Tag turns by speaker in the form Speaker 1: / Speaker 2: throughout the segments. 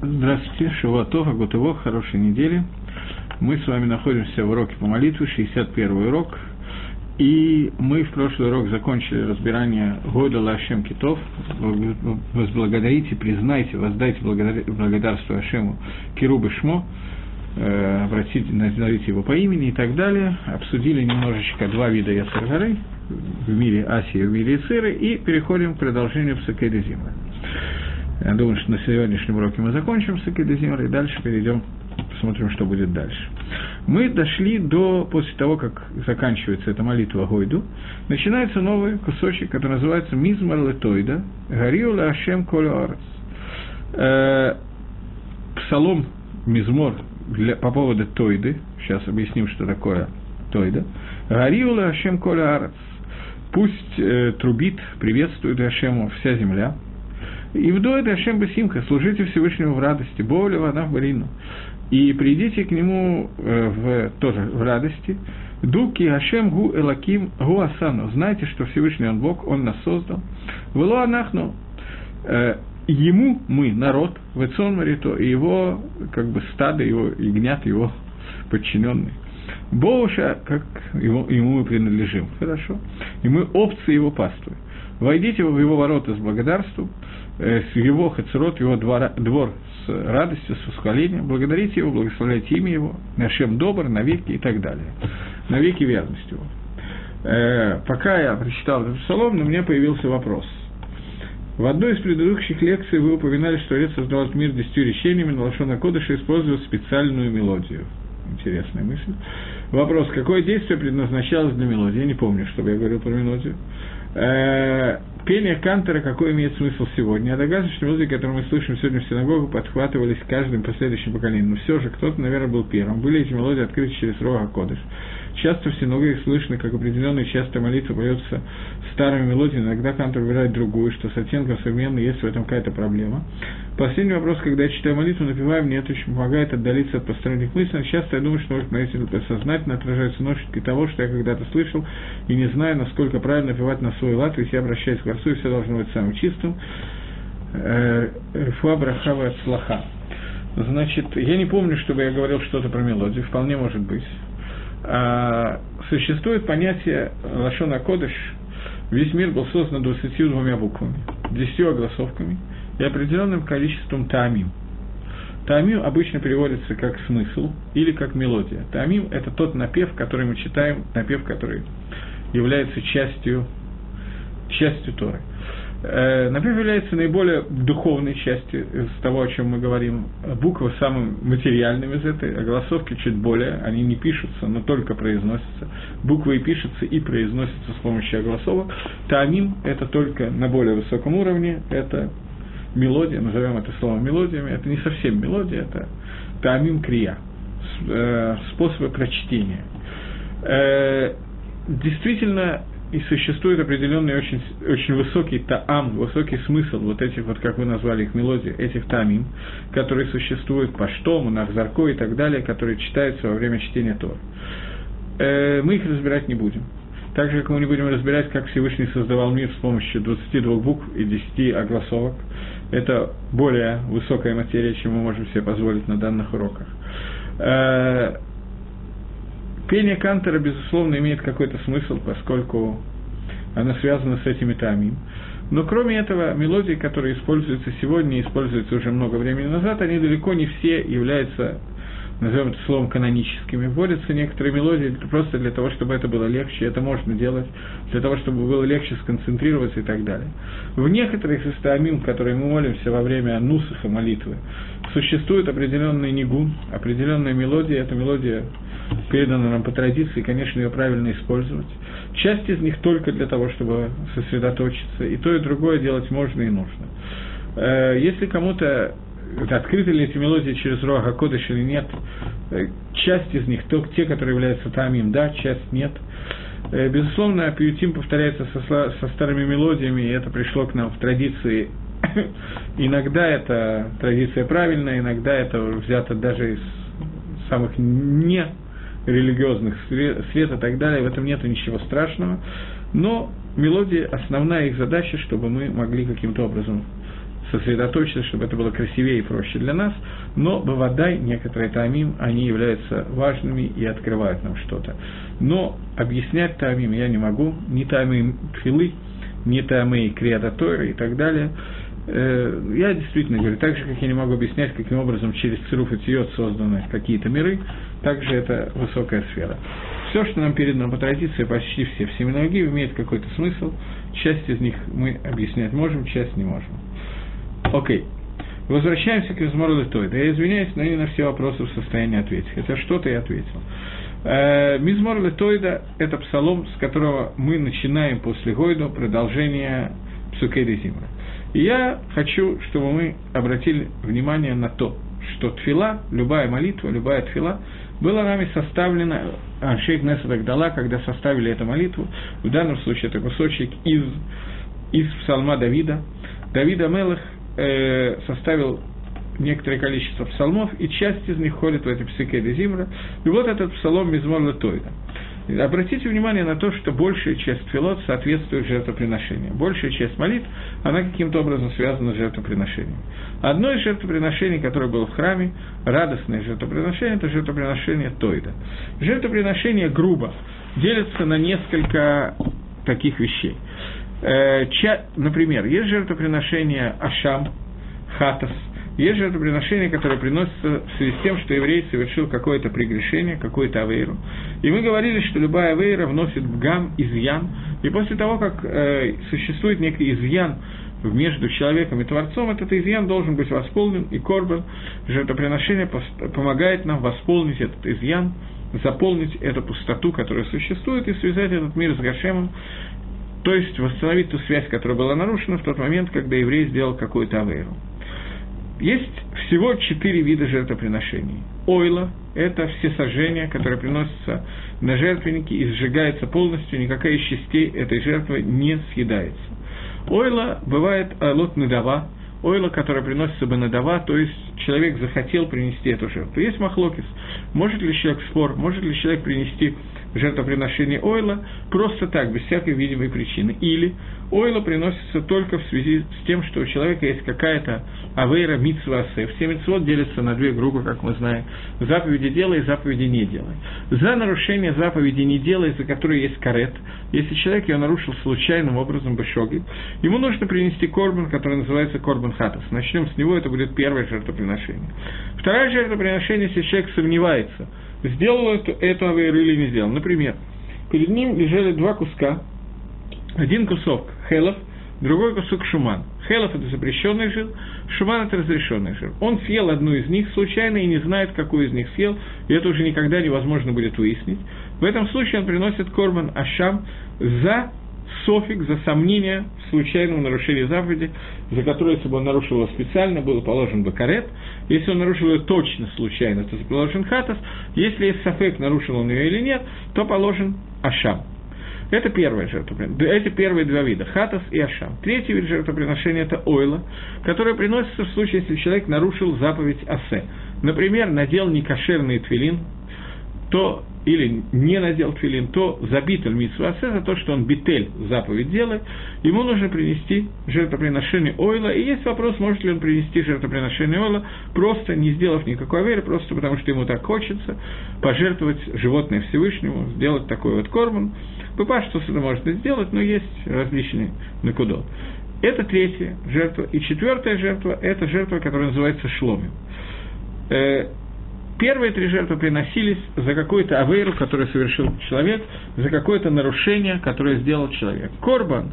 Speaker 1: Здравствуйте, Шавуатов, Агутово, хорошей недели. Мы с вами находимся в уроке по молитве, 61 урок. И мы в прошлый урок закончили разбирание Года Лашем Китов. Возблагодарите, признайте, воздайте благодарство Ашему Кирубы Шмо, э, обратите, назовите его по имени и так далее. Обсудили немножечко два вида Яцергары в мире Асии и в мире Ициры, и переходим к продолжению Псакеда Зимы. Я думаю, что на сегодняшнем уроке мы закончим с Акидезимер, и дальше перейдем, посмотрим, что будет дальше. Мы дошли до, после того, как заканчивается эта молитва Гойду, начинается новый кусочек, который называется Мизмар Летойда, Гариу Ашем Колюарес. Э, псалом Мизмор для, по поводу Тойды, сейчас объясним, что такое Тойда. Гариу Ашем Колюарес. Пусть э, трубит, приветствует Ашему вся земля – и вдоет Ашем Басимха, служите Всевышнему в радости, Боуля вода в Барину. И придите к нему э, в, тоже в радости. Дуки Ашем Гу Элаким Гу Асану. Знайте, что Всевышний Он Бог, Он нас создал. Вело Анахну. Э, ему мы, народ, Вецон Марито, и его как бы стадо, его ягнят, его подчиненные. Боуша, как ему, ему мы принадлежим. Хорошо. И мы овцы его паствы. Войдите в его ворота с благодарством, с его хацерот, его двора, двор с радостью, с восхвалением, благодарите его, благословляйте имя его, нашем добр, навеки и так далее. Навеки верность его. Э, пока я прочитал этот псалом, у меня появился вопрос. В одной из предыдущих лекций вы упоминали, что Отец создал мир десятью речениями, но Лашона Кодыша использовал специальную мелодию. Интересная мысль. Вопрос, какое действие предназначалось для мелодии? Я не помню, чтобы я говорил про мелодию. Пение Кантера какой имеет смысл сегодня? Я догадываюсь, что мелодии, которые мы слышим сегодня в синагогу, подхватывались каждым последующим поколением. Но все же кто-то, наверное, был первым. Были эти мелодии открыты через Рога Кодыш. Часто в синагоге слышно, как определенные часто молитва поется старыми мелодиями, иногда Кантор выбирает другую, что с оттенком современной есть в этом какая-то проблема. Последний вопрос, когда я читаю молитву, напеваю, мне это очень помогает отдалиться от посторонних мыслей. Часто я думаю, что может эти сознательно отражаются ножки того, что я когда-то слышал, и не знаю, насколько правильно напевать на свой лад, ведь я обращаюсь к Творцу, и все должно быть самым чистым. Э, Фуа Брахава Слаха. Значит, я не помню, чтобы я говорил что-то про мелодию, вполне может быть. А, существует понятие Лашона Кодыш, весь мир был создан 22 буквами, 10 огласовками и определенным количеством таамим. Таамим обычно переводится как смысл или как мелодия. Таамим – это тот напев, который мы читаем, напев, который является частью, частью Торы. Э, напев является наиболее духовной частью из того, о чем мы говорим. Буквы самым материальным из этой, а голосовки чуть более, они не пишутся, но только произносятся. Буквы и пишутся, и произносятся с помощью огласовок. Таамим – это только на более высоком уровне, это мелодия, назовем это словом мелодиями, это не совсем мелодия, это таамим крия, э, способы прочтения. Э, действительно, и существует определенный очень, очень высокий таам, высокий смысл вот этих, вот как вы назвали их мелодии, этих тамим, которые существуют по штому, нахзарко и так далее, которые читаются во время чтения Тор. Э, мы их разбирать не будем. Так же, как мы не будем разбирать, как Всевышний создавал мир с помощью 22 букв и 10 огласовок. Это более высокая материя, чем мы можем себе позволить на данных уроках. Э, Пение Кантера, безусловно, имеет какой-то смысл, поскольку она связана с этими тамим. Но кроме этого, мелодии, которые используются сегодня используются уже много времени назад, они далеко не все являются назовем это словом, каноническими. Вводятся некоторые мелодии просто для того, чтобы это было легче, это можно делать, для того, чтобы было легче сконцентрироваться и так далее. В некоторых из которые мы молимся во время нусаха молитвы, существует определенный нигун, определенная мелодия, эта мелодия передана нам по традиции, конечно, ее правильно использовать. Часть из них только для того, чтобы сосредоточиться, и то, и другое делать можно и нужно. Э, если кому-то открыты ли эти мелодии через Руаха Кодыш или нет. Э, часть из них, то, те, которые являются тамим, да, часть нет. Э, безусловно, пиютим повторяется со, со старыми мелодиями, и это пришло к нам в традиции. иногда это традиция правильная, иногда это взято даже из самых не религиозных свет и так далее, в этом нет ничего страшного. Но мелодии, основная их задача, чтобы мы могли каким-то образом сосредоточиться, чтобы это было красивее и проще для нас, но бывадай, некоторые тамим, они являются важными и открывают нам что-то. Но объяснять тамим я не могу, ни тамим филы, ни тамы криата и так далее. Э, я действительно говорю, так же, как я не могу объяснять, каким образом через цируф и тиот созданы какие-то миры, также это высокая сфера. Все, что нам передано по традиции, почти все в семинологии, имеет какой-то смысл. Часть из них мы объяснять можем, часть не можем. Окей. Возвращаемся к Мизмору Литойда. Я извиняюсь, но не на все вопросы в состоянии ответить. Хотя что-то я ответил. Э, Мизмор Литойда – это псалом, с которого мы начинаем после Гойда продолжение Псукейда Зимра. И я хочу, чтобы мы обратили внимание на то, что тфила, любая молитва, любая тфила, была нами составлена, а, шейх Несадак дала, когда составили эту молитву, в данном случае это кусочек из, из псалма Давида. Давида Мелах э, составил некоторое количество псалмов, и часть из них входит в эти псике Зимра. И вот этот псалом Мизмор Латойда. Обратите внимание на то, что большая часть филот соответствует жертвоприношению. Большая часть молитв, она каким-то образом связана с жертвоприношением. Одно из жертвоприношений, которое было в храме, радостное жертвоприношение, это жертвоприношение Тойда. Жертвоприношение грубо делится на несколько таких вещей. Э, например, есть жертвоприношение Ашам, Хатас – есть жертвоприношение, которое приносится в связи с тем, что еврей совершил какое-то прегрешение, какую-то авейру. И мы говорили, что любая авейра вносит в гам изъян. И после того, как э, существует некий изъян между человеком и Творцом, этот изъян должен быть восполнен, и корбан, жертвоприношение помогает нам восполнить этот изъян, заполнить эту пустоту, которая существует, и связать этот мир с Гашемом, то есть восстановить ту связь, которая была нарушена в тот момент, когда еврей сделал какую-то авейру. Есть всего четыре вида жертвоприношений. Ойла – это все сожжения, которые приносятся на жертвенники и сжигаются полностью, никакая из частей этой жертвы не съедается. Ойла бывает айлот надава, ойла, которая приносится бы надава, то есть человек захотел принести эту жертву. Есть махлокис. Может ли человек спор, может ли человек принести жертвоприношение ойла просто так, без всякой видимой причины. Или ойла приносится только в связи с тем, что у человека есть какая-то авейра митсва асе. Все митцвот делятся на две группы, как мы знаем. Заповеди делай, заповеди не делай. За нарушение заповеди не делай, за которые есть карет, если человек ее нарушил случайным образом бешоги, ему нужно принести корбан, который называется корбан хатас. Начнем с него, это будет первое жертвоприношение. Второе жертвоприношение, если человек сомневается – сделал эту, эту авейру или не сделал. Например, перед ним лежали два куска, один кусок хелов, другой кусок шуман. Хелов – это запрещенный жир, шуман – это разрешенный жир. Он съел одну из них случайно и не знает, какую из них съел, и это уже никогда невозможно будет выяснить. В этом случае он приносит корбан ашам за софик, за сомнение в случайном нарушении заповеди, за которое, если бы он нарушил его специально, был положен бы карет. Если он нарушил ее точно случайно, то положен хатас. Если есть софек, нарушил он ее или нет, то положен ашам. Это первое жертвоприношение. Эти первые два вида – хатас и ашам. Третий вид жертвоприношения – это ойла, которое приносится в случае, если человек нарушил заповедь асе. Например, надел некошерный твилин, то или не надел твилин, то забитель митсвасе за то, что он битель заповедь делает, ему нужно принести жертвоприношение ойла. И есть вопрос, может ли он принести жертвоприношение ойла, просто не сделав никакой веры, просто потому что ему так хочется пожертвовать животное Всевышнему, сделать такой вот корман. Папа что это можно сделать, но есть различные накудот. Это третья жертва. И четвертая жертва – это жертва, которая называется шломим. Первые три жертвы приносились за какую-то авейру, которую совершил человек, за какое-то нарушение, которое сделал человек. Корбан,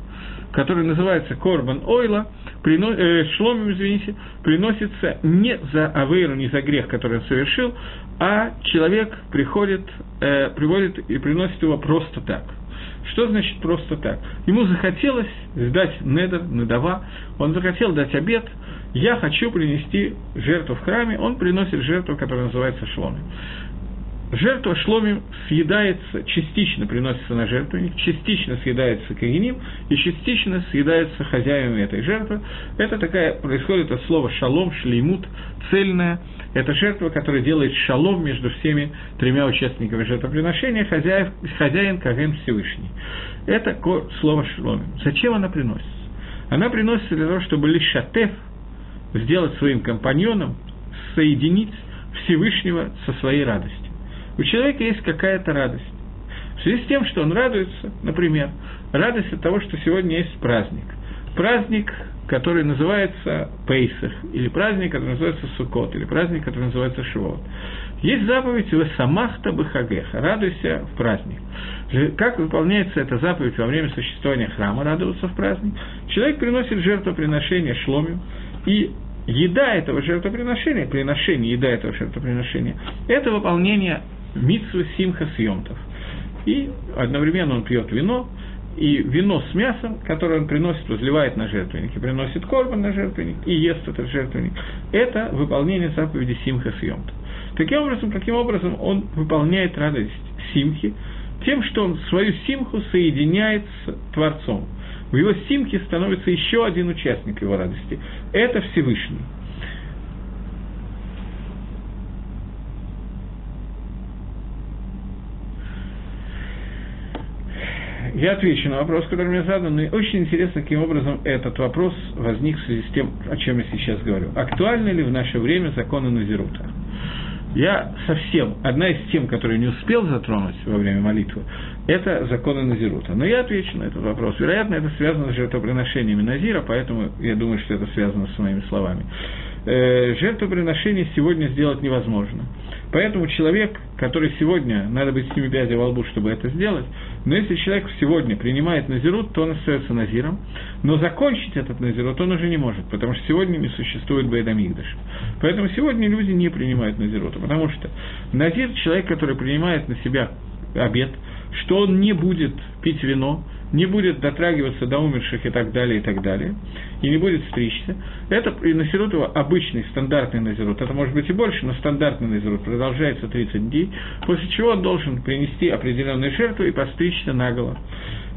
Speaker 1: который называется Корбан Ойла, прино, э, шломим, извините, приносится не за авейру, не за грех, который он совершил, а человек приходит, э, приводит и приносит его просто так – что значит просто так? Ему захотелось сдать недер, недова, он захотел дать обед, я хочу принести жертву в храме, он приносит жертву, которая называется шломи. Жертва шломим съедается, частично приносится на жертвенник, частично съедается кагиним и частично съедается хозяевами этой жертвы. Это такая, происходит от слова шалом, шлеймут, цельная. Это жертва, которая делает шалом между всеми тремя участниками жертвоприношения, хозяев, хозяин Каген Всевышний. Это слово шломим. Зачем она приносится? Она приносится для того, чтобы лишатев, сделать своим компаньоном, соединить Всевышнего со своей радостью. У человека есть какая-то радость. В связи с тем, что он радуется, например, радость от того, что сегодня есть праздник. Праздник, который называется Пейсах, или праздник, который называется Сукот, или праздник, который называется Шивот. Есть заповедь «Весамахта бахагеха» – «Радуйся в праздник». Как выполняется эта заповедь во время существования храма «Радоваться в праздник»? Человек приносит жертвоприношение шломим, и еда этого жертвоприношения, приношение еда этого жертвоприношения, это выполнение митсвы симха съемтов. И одновременно он пьет вино, и вино с мясом, которое он приносит, возливает на жертвенник, и приносит корбан на жертвенник, и ест этот жертвенник, это выполнение заповеди Симха Съемта. Таким образом, каким образом он выполняет радость Симхи? Тем, что он свою Симху соединяет с Творцом. В его Симхе становится еще один участник его радости. Это Всевышний. Я отвечу на вопрос, который мне задан, и очень интересно, каким образом этот вопрос возник в связи с тем, о чем я сейчас говорю. Актуальны ли в наше время законы Назирута? Я совсем, одна из тем, которую не успел затронуть во время молитвы, это законы Назирута. Но я отвечу на этот вопрос. Вероятно, это связано с жертвоприношениями Назира, поэтому я думаю, что это связано с моими словами. Э, жертвоприношение сегодня сделать невозможно. Поэтому человек, который сегодня, надо быть с ними пядя во лбу, чтобы это сделать, но если человек сегодня принимает назирут, то он остается назиром, но закончить этот назирут он уже не может, потому что сегодня не существует Бейдамигдаш. Поэтому сегодня люди не принимают назирута, потому что назир – человек, который принимает на себя обед, что он не будет пить вино, не будет дотрагиваться до умерших и так далее, и так далее, и не будет стричься. Это и назирут его обычный, стандартный назирут. Это может быть и больше, но стандартный назирут продолжается 30 дней, после чего он должен принести определенную жертву и постричься наголо.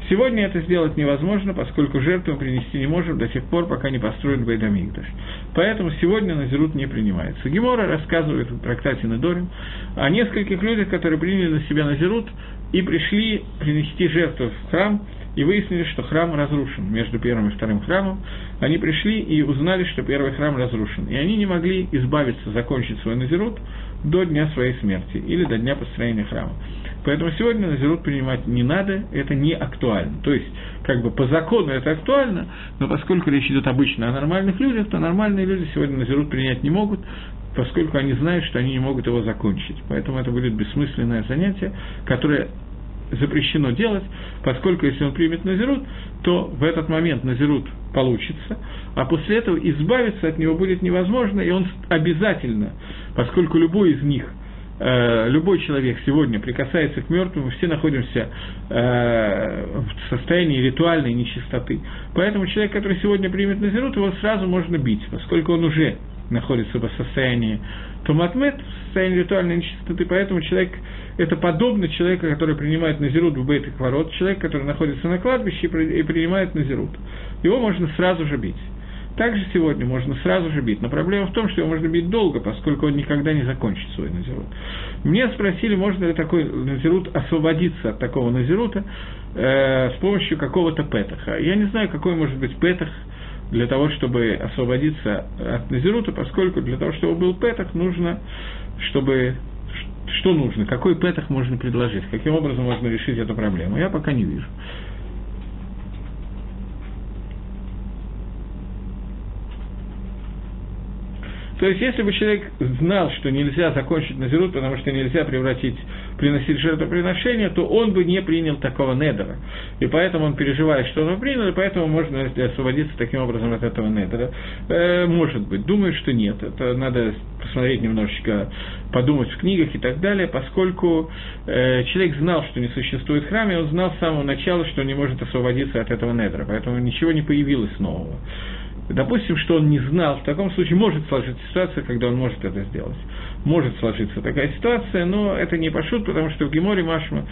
Speaker 1: Сегодня это сделать невозможно, поскольку жертву принести не можем до тех пор, пока не построен Байдамигдаш. Поэтому сегодня Назирут не принимается. Гемора рассказывает в трактате Недорим о нескольких людях, которые приняли на себя Назирут и пришли принести жертву в храм, и выяснили, что храм разрушен между первым и вторым храмом. Они пришли и узнали, что первый храм разрушен. И они не могли избавиться, закончить свой назирут до дня своей смерти или до дня построения храма. Поэтому сегодня назирут принимать не надо, это не актуально. То есть, как бы по закону это актуально, но поскольку речь идет обычно о нормальных людях, то нормальные люди сегодня назирут принять не могут, поскольку они знают, что они не могут его закончить. Поэтому это будет бессмысленное занятие, которое запрещено делать, поскольку если он примет назирут, то в этот момент назирут получится, а после этого избавиться от него будет невозможно, и он обязательно, поскольку любой из них э, любой человек сегодня прикасается к мертвым, мы все находимся э, в состоянии ритуальной нечистоты. Поэтому человек, который сегодня примет назирут, его сразу можно бить, поскольку он уже находится в состоянии туматмет, в состоянии ритуальной нечистоты, поэтому человек это подобно человеку, который принимает назирут в бейт ворот, человек, который находится на кладбище и принимает назирут. Его можно сразу же бить. Также сегодня можно сразу же бить, но проблема в том, что его можно бить долго, поскольку он никогда не закончит свой назирут. Мне спросили, можно ли такой назирут освободиться от такого назирута э, с помощью какого-то петаха. Я не знаю, какой может быть петах для того, чтобы освободиться от назирута, поскольку для того, чтобы был петах, нужно, чтобы что нужно? Какой петах можно предложить? Каким образом можно решить эту проблему? Я пока не вижу. То есть, если бы человек знал, что нельзя закончить назирут, потому что нельзя превратить, приносить жертвоприношение, то он бы не принял такого недера. И поэтому он переживает, что он принял, и поэтому можно освободиться таким образом от этого недера. Э, может быть. Думаю, что нет. Это надо посмотреть немножечко, подумать в книгах и так далее, поскольку э, человек знал, что не существует храм, и он знал с самого начала, что он не может освободиться от этого недера. Поэтому ничего не появилось нового. Допустим, что он не знал, в таком случае может сложиться ситуация, когда он может это сделать. Может сложиться такая ситуация, но это не пошут, потому что в Геморе Машма,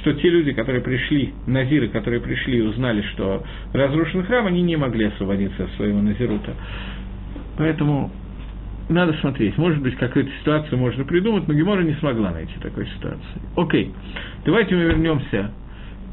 Speaker 1: что те люди, которые пришли, назиры, которые пришли и узнали, что разрушен храм, они не могли освободиться от своего назирута. Поэтому надо смотреть. Может быть, какую-то ситуацию можно придумать, но Гемора не смогла найти такой ситуации. Окей, давайте мы вернемся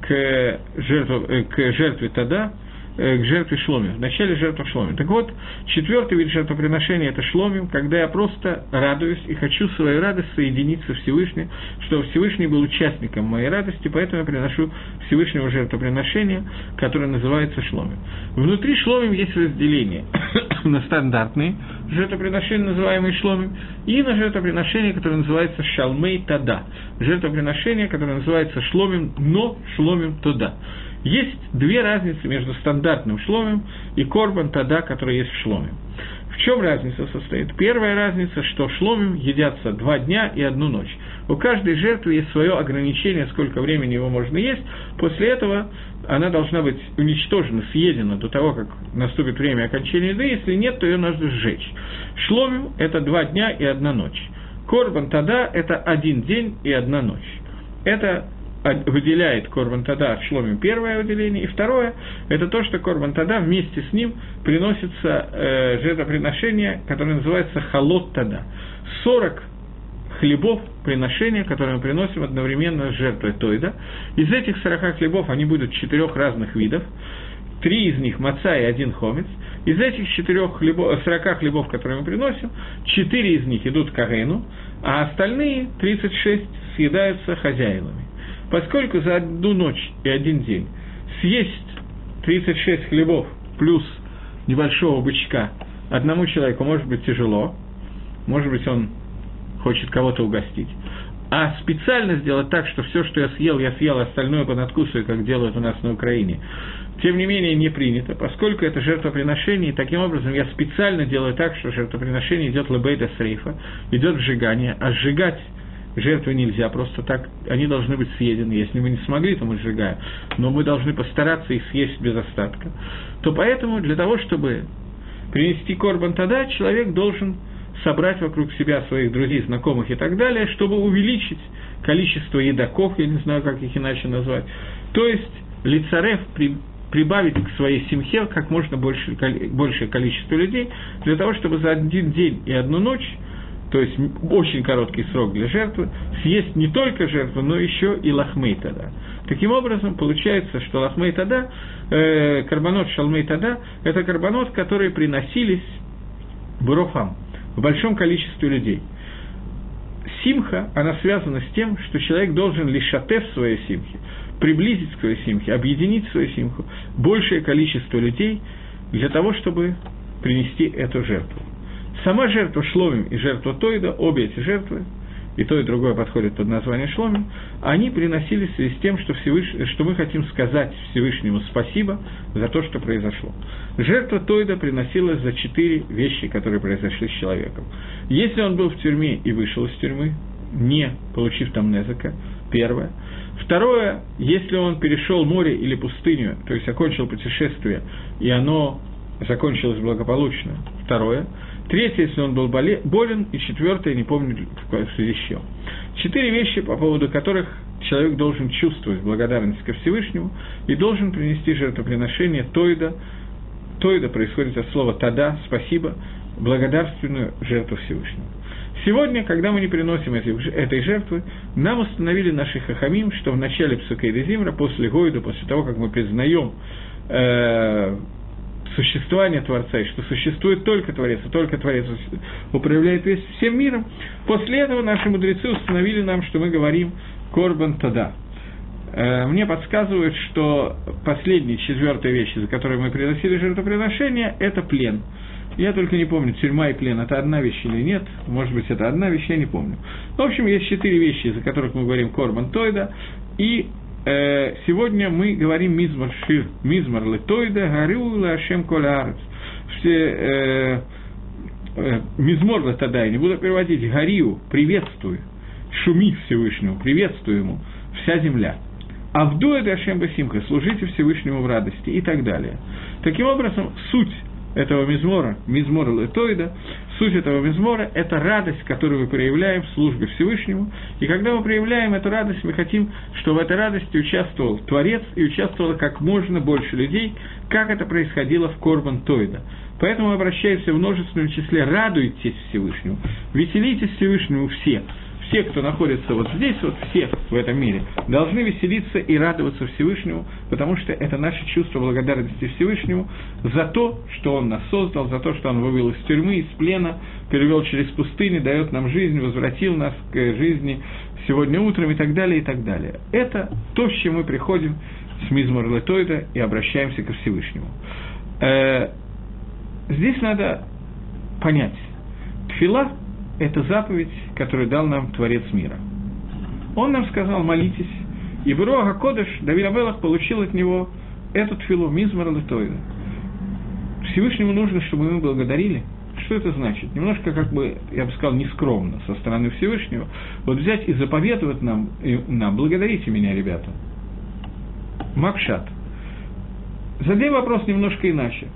Speaker 1: к, жертву, э, к жертве Тада, к жертве шломим, в начале жертвы шломим. Так вот, четвертый вид жертвоприношения – это шломим, когда я просто радуюсь и хочу свою радость соединить со Всевышним, чтобы Всевышний был участником моей радости, поэтому я приношу Всевышнему жертвоприношение, которое называется шломим. Внутри шломим есть разделение на стандартные жертвоприношения, называемые шломим, и на жертвоприношение, которое называется шалмей тада, жертвоприношение, которое называется шломим, но шломим туда. Есть две разницы между стандартным шломем и корбан тада, который есть в шломе. В чем разница состоит? Первая разница, что шломим едятся два дня и одну ночь. У каждой жертвы есть свое ограничение, сколько времени его можно есть. После этого она должна быть уничтожена, съедена до того, как наступит время окончания еды. Если нет, то ее нужно сжечь. Шломим – это два дня и одна ночь. Корбан тада – это один день и одна ночь. Это выделяет Корбан Тада от Шломим первое выделение, и второе – это то, что Корбан Тада вместе с ним приносится э, жертвоприношение, которое называется Халот Тада. 40 хлебов приношения, которые мы приносим одновременно с жертвой Тойда. Из этих 40 хлебов они будут четырех разных видов. Три из них маца и один хомец. Из этих четырех хлебов, 40 хлебов, которые мы приносим, четыре из них идут к Арену, а остальные 36 съедаются хозяевами. Поскольку за одну ночь и один день съесть 36 хлебов плюс небольшого бычка одному человеку может быть тяжело, может быть, он хочет кого-то угостить, а специально сделать так, что все, что я съел, я съел, остальное понадкусываю, как делают у нас на Украине, тем не менее не принято, поскольку это жертвоприношение, и таким образом я специально делаю так, что жертвоприношение идет лабейда срейфа, идет сжигание, а сжигать жертвы нельзя просто так, они должны быть съедены. Если мы не смогли, то мы сжигаем. Но мы должны постараться их съесть без остатка. То поэтому для того, чтобы принести корбан тогда, человек должен собрать вокруг себя своих друзей, знакомых и так далее, чтобы увеличить количество едоков, я не знаю, как их иначе назвать. То есть лицарев при, прибавить к своей семье как можно больше, большее количество людей, для того, чтобы за один день и одну ночь то есть очень короткий срок для жертвы, съесть не только жертву, но еще и лахмей тада. Таким образом, получается, что лахмей тада, э, карбонот шалмей тада, это карбонот, которые приносились бурофам, в большом количестве людей. Симха, она связана с тем, что человек должен лишь в своей симхе, приблизить к своей симхе, объединить свою симху, большее количество людей для того, чтобы принести эту жертву. Сама жертва шломим и жертва Тойда, обе эти жертвы, и то, и другое подходит под название шломим, они приносились в связи с тем, что, Всевыш... что мы хотим сказать Всевышнему спасибо за то, что произошло. Жертва Тойда приносилась за четыре вещи, которые произошли с человеком. Если он был в тюрьме и вышел из тюрьмы, не получив там незака, первое. Второе, если он перешел море или пустыню, то есть окончил путешествие, и оно закончилось благополучно. Второе. Третье, если он был болен, и четвертое, не помню, в связи с чем. Четыре вещи, по поводу которых человек должен чувствовать благодарность ко Всевышнему и должен принести жертвоприношение Тойда. Тойда происходит от слова «тада», «спасибо», благодарственную жертву Всевышнему. Сегодня, когда мы не приносим эти, этой жертвы, нам установили наши хахамим, что в начале Псукейда Зимра, после Гойда, после того, как мы признаем э, существования Творца, и что существует только Творец, и только Творец управляет весь всем миром, после этого наши мудрецы установили нам, что мы говорим «Корбан Тада». Э, мне подсказывают, что последняя, четвертая вещь, за которой мы приносили жертвоприношение, это плен. Я только не помню, тюрьма и плен – это одна вещь или нет. Может быть, это одна вещь, я не помню. В общем, есть четыре вещи, за которых мы говорим Корбан Тойда. И сегодня мы говорим Мизмар Шир, Мизмар Летойда, Гарю Лашем Колярец. Все э, э, Мизмор тогда, я не буду переводить, Гарию, приветствую, шуми Всевышнему, приветствую ему, вся земля. Авдуя Дашем Басимха, служите Всевышнему в радости и так далее. Таким образом, суть этого мизмора, мизмора летоида, суть этого мизмора – это радость, которую мы проявляем в службе Всевышнему. И когда мы проявляем эту радость, мы хотим, чтобы в этой радости участвовал Творец и участвовало как можно больше людей, как это происходило в Корбан Тойда. Поэтому мы обращаемся в множественном числе «радуйтесь Всевышнему», «веселитесь Всевышнему все», все, кто находится вот здесь, вот все в этом мире, должны веселиться и радоваться Всевышнему, потому что это наше чувство благодарности Всевышнему за то, что Он нас создал, за то, что Он вывел из тюрьмы, из плена, перевел через пустыни, дает нам жизнь, возвратил нас к жизни сегодня утром и так далее, и так далее. Это то, с чем мы приходим с Мизмор Летойда и обращаемся ко Всевышнему. Э, здесь надо понять, Тфила – это заповедь, которую дал нам Творец мира. Он нам сказал, молитесь, и Бруага Кодыш, Давид Абелах, получил от него эту тфилу, Мизмар Летойда. Всевышнему нужно, чтобы мы благодарили. Что это значит? Немножко, как бы, я бы сказал, нескромно со стороны Всевышнего. Вот взять и заповедовать нам, и нам благодарите меня, ребята. Макшат. Задей вопрос немножко иначе.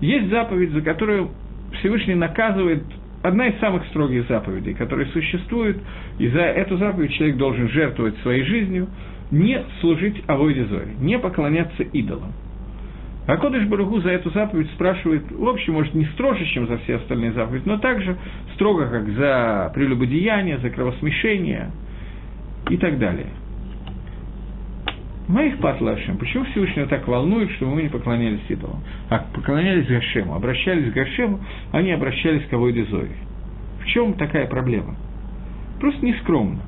Speaker 1: Есть заповедь, за которую Всевышний наказывает одна из самых строгих заповедей, которые существуют, и за эту заповедь человек должен жертвовать своей жизнью, не служить авойде зори, не поклоняться идолам. А Кодыш Баругу за эту заповедь спрашивает, в общем, может, не строже, чем за все остальные заповеди, но также строго, как за прелюбодеяние, за кровосмешение и так далее. Моих патлашем, почему Всевышнего так волнует, что мы не поклонялись идолам? А поклонялись Гашему, обращались к Гашему, они обращались к Авойде Зои. В чем такая проблема? Просто нескромно.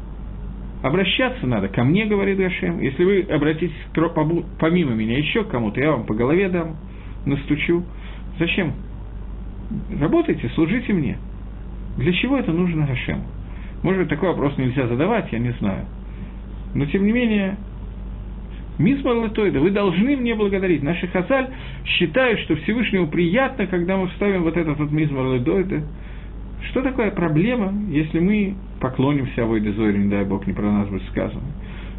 Speaker 1: Обращаться надо ко мне, говорит Гашем. Если вы обратитесь помимо меня еще к кому-то, я вам по голове дам, настучу. Зачем? Работайте, служите мне. Для чего это нужно Гашему? Может такой вопрос нельзя задавать, я не знаю. Но, тем не менее, Мисмар Латойда, вы должны мне благодарить. Наши хазаль считают, что Всевышнему приятно, когда мы вставим вот этот вот Мисмар Латойда. Что такое проблема, если мы поклонимся Авойде Зоре, не дай Бог, не про нас будет сказано?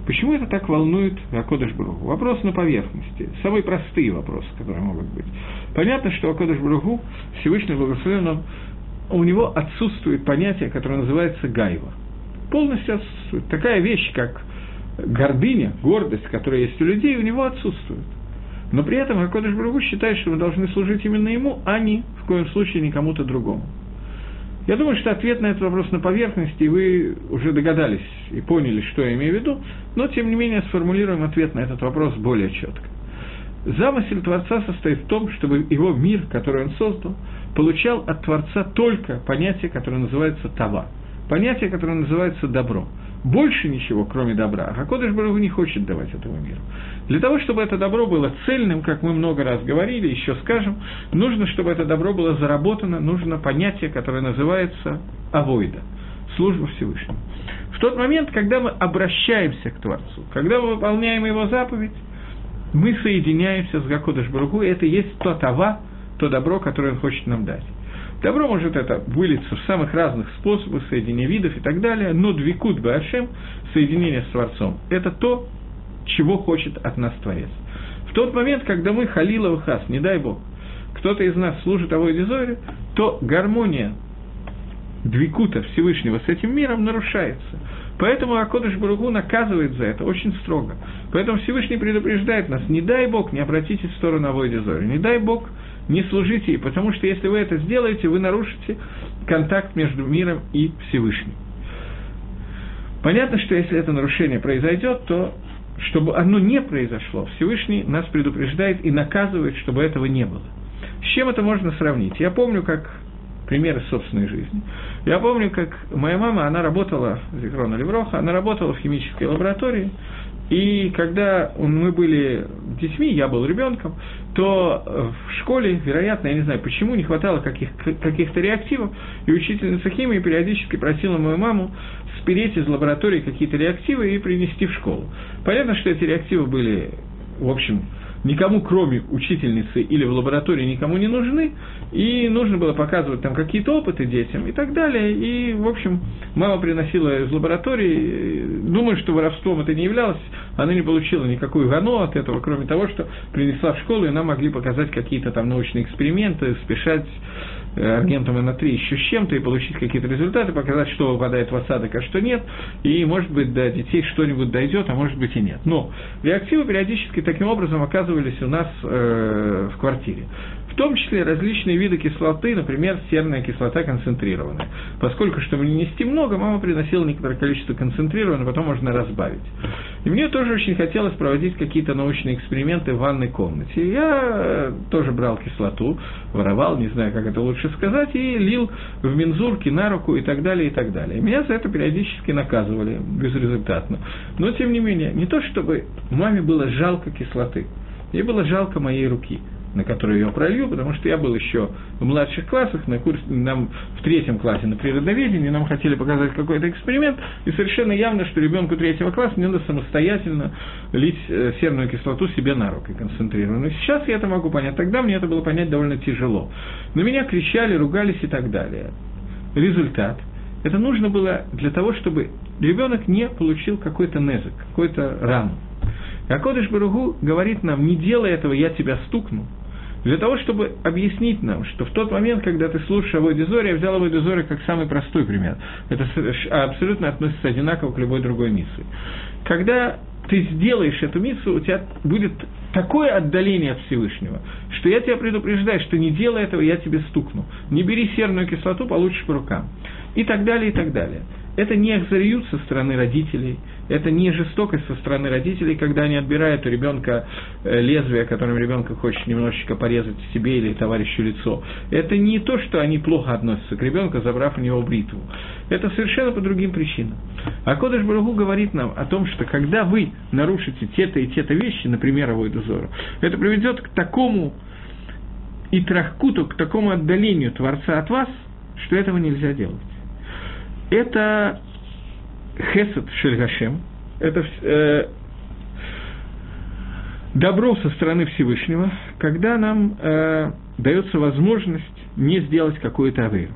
Speaker 1: Почему это так волнует Акодыш Бругу? Вопрос на поверхности. Самые простые вопросы, которые могут быть. Понятно, что Акодыш Бругу, Всевышний Благословен, у него отсутствует понятие, которое называется гайва. Полностью отсутствует. Такая вещь, как гордыня, гордость, которая есть у людей, у него отсутствует. Но при этом Акодыш Брагу считает, что мы должны служить именно ему, а не в коем случае никому-то другому. Я думаю, что ответ на этот вопрос на поверхности, и вы уже догадались и поняли, что я имею в виду, но, тем не менее, сформулируем ответ на этот вопрос более четко. Замысел Творца состоит в том, чтобы его мир, который он создал, получал от Творца только понятие, которое называется «тава», понятие, которое называется «добро» больше ничего, кроме добра. А Кодыш Барагу не хочет давать этому миру. Для того, чтобы это добро было цельным, как мы много раз говорили, еще скажем, нужно, чтобы это добро было заработано, нужно понятие, которое называется авойда, служба Всевышнему. В тот момент, когда мы обращаемся к Творцу, когда мы выполняем его заповедь, мы соединяемся с Гакодыш Барагу, и это есть то тава, то добро, которое он хочет нам дать. Добро может это вылиться в самых разных способах, соединения видов и так далее, но двикут башем, соединение с Творцом, это то, чего хочет от нас Творец. В тот момент, когда мы халила хас, не дай Бог, кто-то из нас служит Авой Дизоре, то гармония двикута Всевышнего с этим миром нарушается. Поэтому Акодыш Баругу наказывает за это очень строго. Поэтому Всевышний предупреждает нас, не дай Бог, не обратитесь в сторону Авой Дизоре, не дай Бог, не служите ей, потому что если вы это сделаете, вы нарушите контакт между миром и Всевышним. Понятно, что если это нарушение произойдет, то чтобы оно не произошло, Всевышний нас предупреждает и наказывает, чтобы этого не было. С чем это можно сравнить? Я помню, как примеры собственной жизни. Я помню, как моя мама, она работала, Зикрона Левроха, она работала в химической лаборатории, и когда мы были детьми, я был ребенком, то в школе, вероятно, я не знаю почему, не хватало каких- каких-то реактивов, и учительница химии периодически просила мою маму спереть из лаборатории какие-то реактивы и принести в школу. Понятно, что эти реактивы были, в общем, никому, кроме учительницы или в лаборатории, никому не нужны, и нужно было показывать там какие-то опыты детям и так далее. И, в общем, мама приносила из лаборатории, думаю, что воровством это не являлось, она не получила никакую гану от этого, кроме того, что принесла в школу, и нам могли показать какие-то там научные эксперименты, спешать Э, аргентом НА3 еще с чем-то и получить какие-то результаты, показать, что выпадает в осадок, а что нет, и, может быть, до детей что-нибудь дойдет, а может быть и нет. Но реактивы периодически таким образом оказывались у нас э, в квартире. В том числе различные виды кислоты, например, серная кислота концентрированная. Поскольку, чтобы не нести много, мама приносила некоторое количество концентрированного, потом можно разбавить. И мне тоже очень хотелось проводить какие-то научные эксперименты в ванной комнате. Я э, тоже брал кислоту, воровал, не знаю, как это лучше сказать, и лил в мензурки на руку и так далее, и так далее. Меня за это периодически наказывали безрезультатно. Но, тем не менее, не то чтобы маме было жалко кислоты, ей было жалко моей руки – на которую я пролью, потому что я был еще в младших классах, на курсе, нам в третьем классе на природоведении, нам хотели показать какой-то эксперимент, и совершенно явно, что ребенку третьего класса не надо самостоятельно лить э, серную кислоту себе на руки концентрированную. Сейчас я это могу понять, тогда мне это было понять довольно тяжело. На меня кричали, ругались и так далее. Результат. Это нужно было для того, чтобы ребенок не получил какой-то незык, какую-то рану. А Кодыш Баругу говорит нам, не делай этого, я тебя стукну для того, чтобы объяснить нам, что в тот момент, когда ты слушаешь Авой Дезоре, я взял Авой Дезоре как самый простой пример. Это абсолютно относится одинаково к любой другой миссии. Когда ты сделаешь эту миссу, у тебя будет такое отдаление от Всевышнего, что я тебя предупреждаю, что не делай этого, я тебе стукну. Не бери серную кислоту, получишь по рукам. И так далее, и так далее. Это не ахзариют со стороны родителей, это не жестокость со стороны родителей, когда они отбирают у ребенка э, лезвие, которым ребенка хочет немножечко порезать себе или товарищу лицо. Это не то, что они плохо относятся к ребенку, забрав у него бритву. Это совершенно по другим причинам. А Кодыш Барагу говорит нам о том, что когда вы нарушите те-то и те-то вещи, например, Авойдузору, это приведет к такому и трахкуту, к такому отдалению Творца от вас, что этого нельзя делать это хесед шельгашем, это э, добро со стороны Всевышнего, когда нам э, дается возможность не сделать какую-то авейру.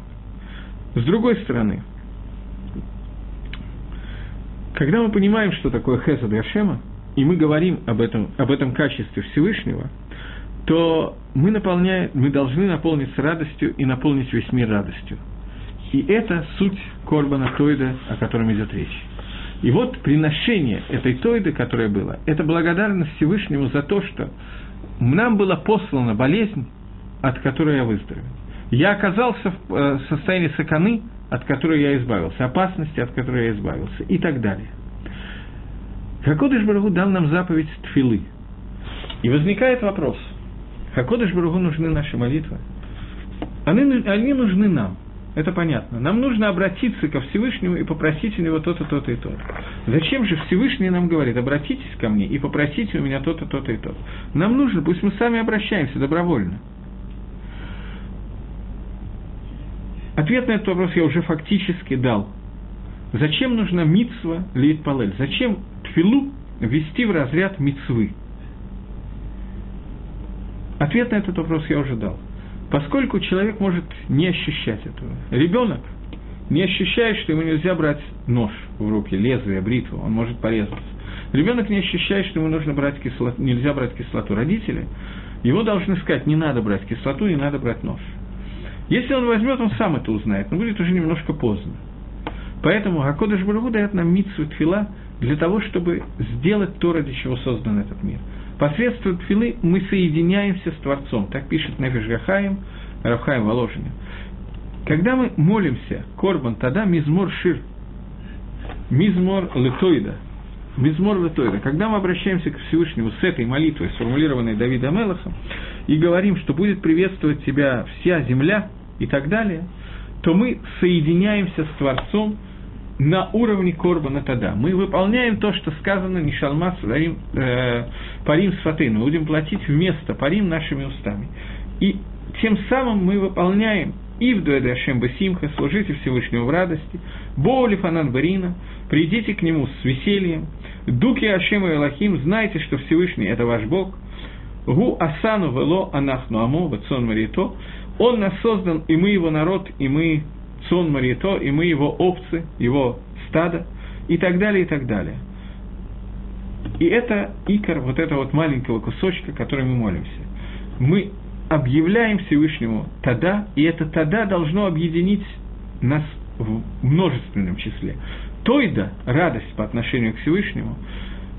Speaker 1: С другой стороны, когда мы понимаем, что такое хесед Гашема, и мы говорим об этом, об этом качестве Всевышнего, то мы, наполняем, мы должны наполниться радостью и наполнить весь мир радостью. И это суть Корбана Тойда, о котором идет речь. И вот приношение этой Тойды, которое было, это благодарность Всевышнему за то, что нам была послана болезнь, от которой я выздоровел. Я оказался в э, состоянии саканы, от которой я избавился, опасности, от которой я избавился, и так далее. Хакодыш Барагу дал нам заповедь Тфилы. И возникает вопрос, Хакодыш Барагу нужны наши молитвы? Они, они нужны нам – это понятно. Нам нужно обратиться ко Всевышнему и попросить у него то-то, то-то и то-то. Зачем же Всевышний нам говорит, обратитесь ко мне и попросите у меня то-то, то-то и то-то. Нам нужно, пусть мы сами обращаемся добровольно. Ответ на этот вопрос я уже фактически дал. Зачем нужна мицва лит? Зачем тфилу ввести в разряд мицвы? Ответ на этот вопрос я уже дал поскольку человек может не ощущать этого. Ребенок не ощущает, что ему нельзя брать нож в руки, лезвие, бритву, он может порезаться. Ребенок не ощущает, что ему нужно брать кислоту, нельзя брать кислоту. Родители ему должны сказать, не надо брать кислоту, не надо брать нож. Если он возьмет, он сам это узнает, но будет уже немножко поздно. Поэтому Акодыш Барагу дает нам митсу тфила для того, чтобы сделать то, ради чего создан этот мир – Посредством тфилы мы соединяемся с Творцом. Так пишет Нефиш Гахаим, Рафхаим Воложин. Когда мы молимся, Корбан, тогда мизмор шир, мизмор летоида, мизмор летоида, когда мы обращаемся к Всевышнему с этой молитвой, сформулированной Давидом Мелахом, и говорим, что будет приветствовать тебя вся земля и так далее, то мы соединяемся с Творцом – на уровне Корбана Тада. Мы выполняем то, что сказано Нишалмас Парим, э, парим Сфаты. Мы будем платить вместо Парим нашими устами. И тем самым мы выполняем и в Дуэде Ашем Басимха, служите Всевышнему в радости, Боули Фанан Барина, придите к нему с весельем, Дуки Ашем и Элохим, знайте, что Всевышний – это ваш Бог, Гу Асану Вело Анахну Амо, Вацон Марито, Он нас создан, и мы его народ, и мы Цон Марито, и мы его овцы, его стадо, и так далее, и так далее. И это икор вот этого вот маленького кусочка, который мы молимся. Мы объявляем Всевышнему тогда, и это тогда должно объединить нас в множественном числе. Тойда, радость по отношению к Всевышнему,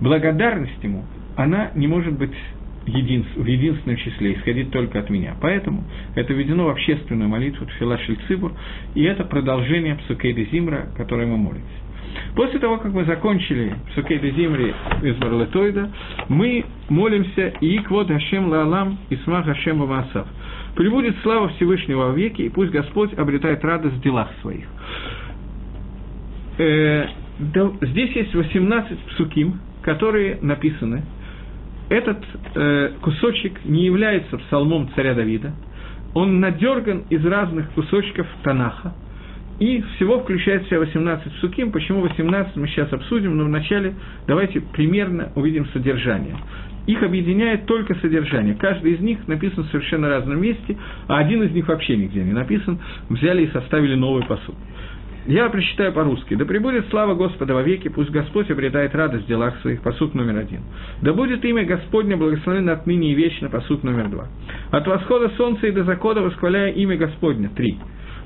Speaker 1: благодарность ему, она не может быть в единственном числе, исходить только от меня. Поэтому это введено в общественную молитву Тфилашель Цибур, и это продолжение Псукейда Зимра, которое мы молимся. После того, как мы закончили Псукейда Зимри из Барлетоида, мы молимся и Квод Хашем Лаалам и Смах Хашем Бамасав. Прибудет слава Всевышнего во веки, и пусть Господь обретает радость в делах своих. Э, да, здесь есть 18 псуким, которые написаны. Этот э, кусочек не является псалмом царя Давида. Он надерган из разных кусочков Танаха. И всего включает в себя 18 псуким. Почему 18 мы сейчас обсудим, но вначале давайте примерно увидим содержание. Их объединяет только содержание. Каждый из них написан в совершенно разном месте, а один из них вообще нигде не написан. Взяли и составили новый посуд. Я прочитаю по-русски. «Да пребудет слава Господа во веки, пусть Господь обретает радость в делах своих». Посуд номер один. «Да будет имя Господне благословено отныне и вечно». Посуд номер два. «От восхода солнца и до закона восхваляя имя Господне». Три.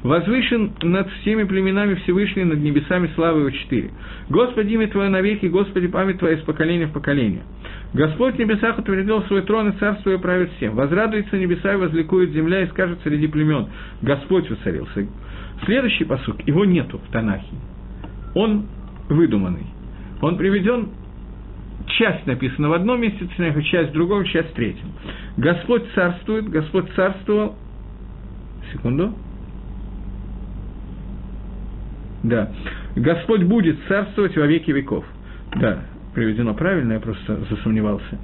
Speaker 1: Возвышен над всеми племенами Всевышний, над небесами славы его четыре. Господи, имя Твое навеки, Господи, память Твоя из поколения в поколение. Господь в небесах утвердил свой трон и царство и правит всем. Возрадуется небеса и возликует земля и скажет среди племен, Господь воцарился. Следующий посук, его нету в Танахе. Он выдуманный. Он приведен часть написана в одном месте, часть в другом, часть в третьем. Господь царствует, Господь царствовал. Секунду. Да. Господь будет царствовать во веки веков. Да, приведено правильно, я просто засомневался.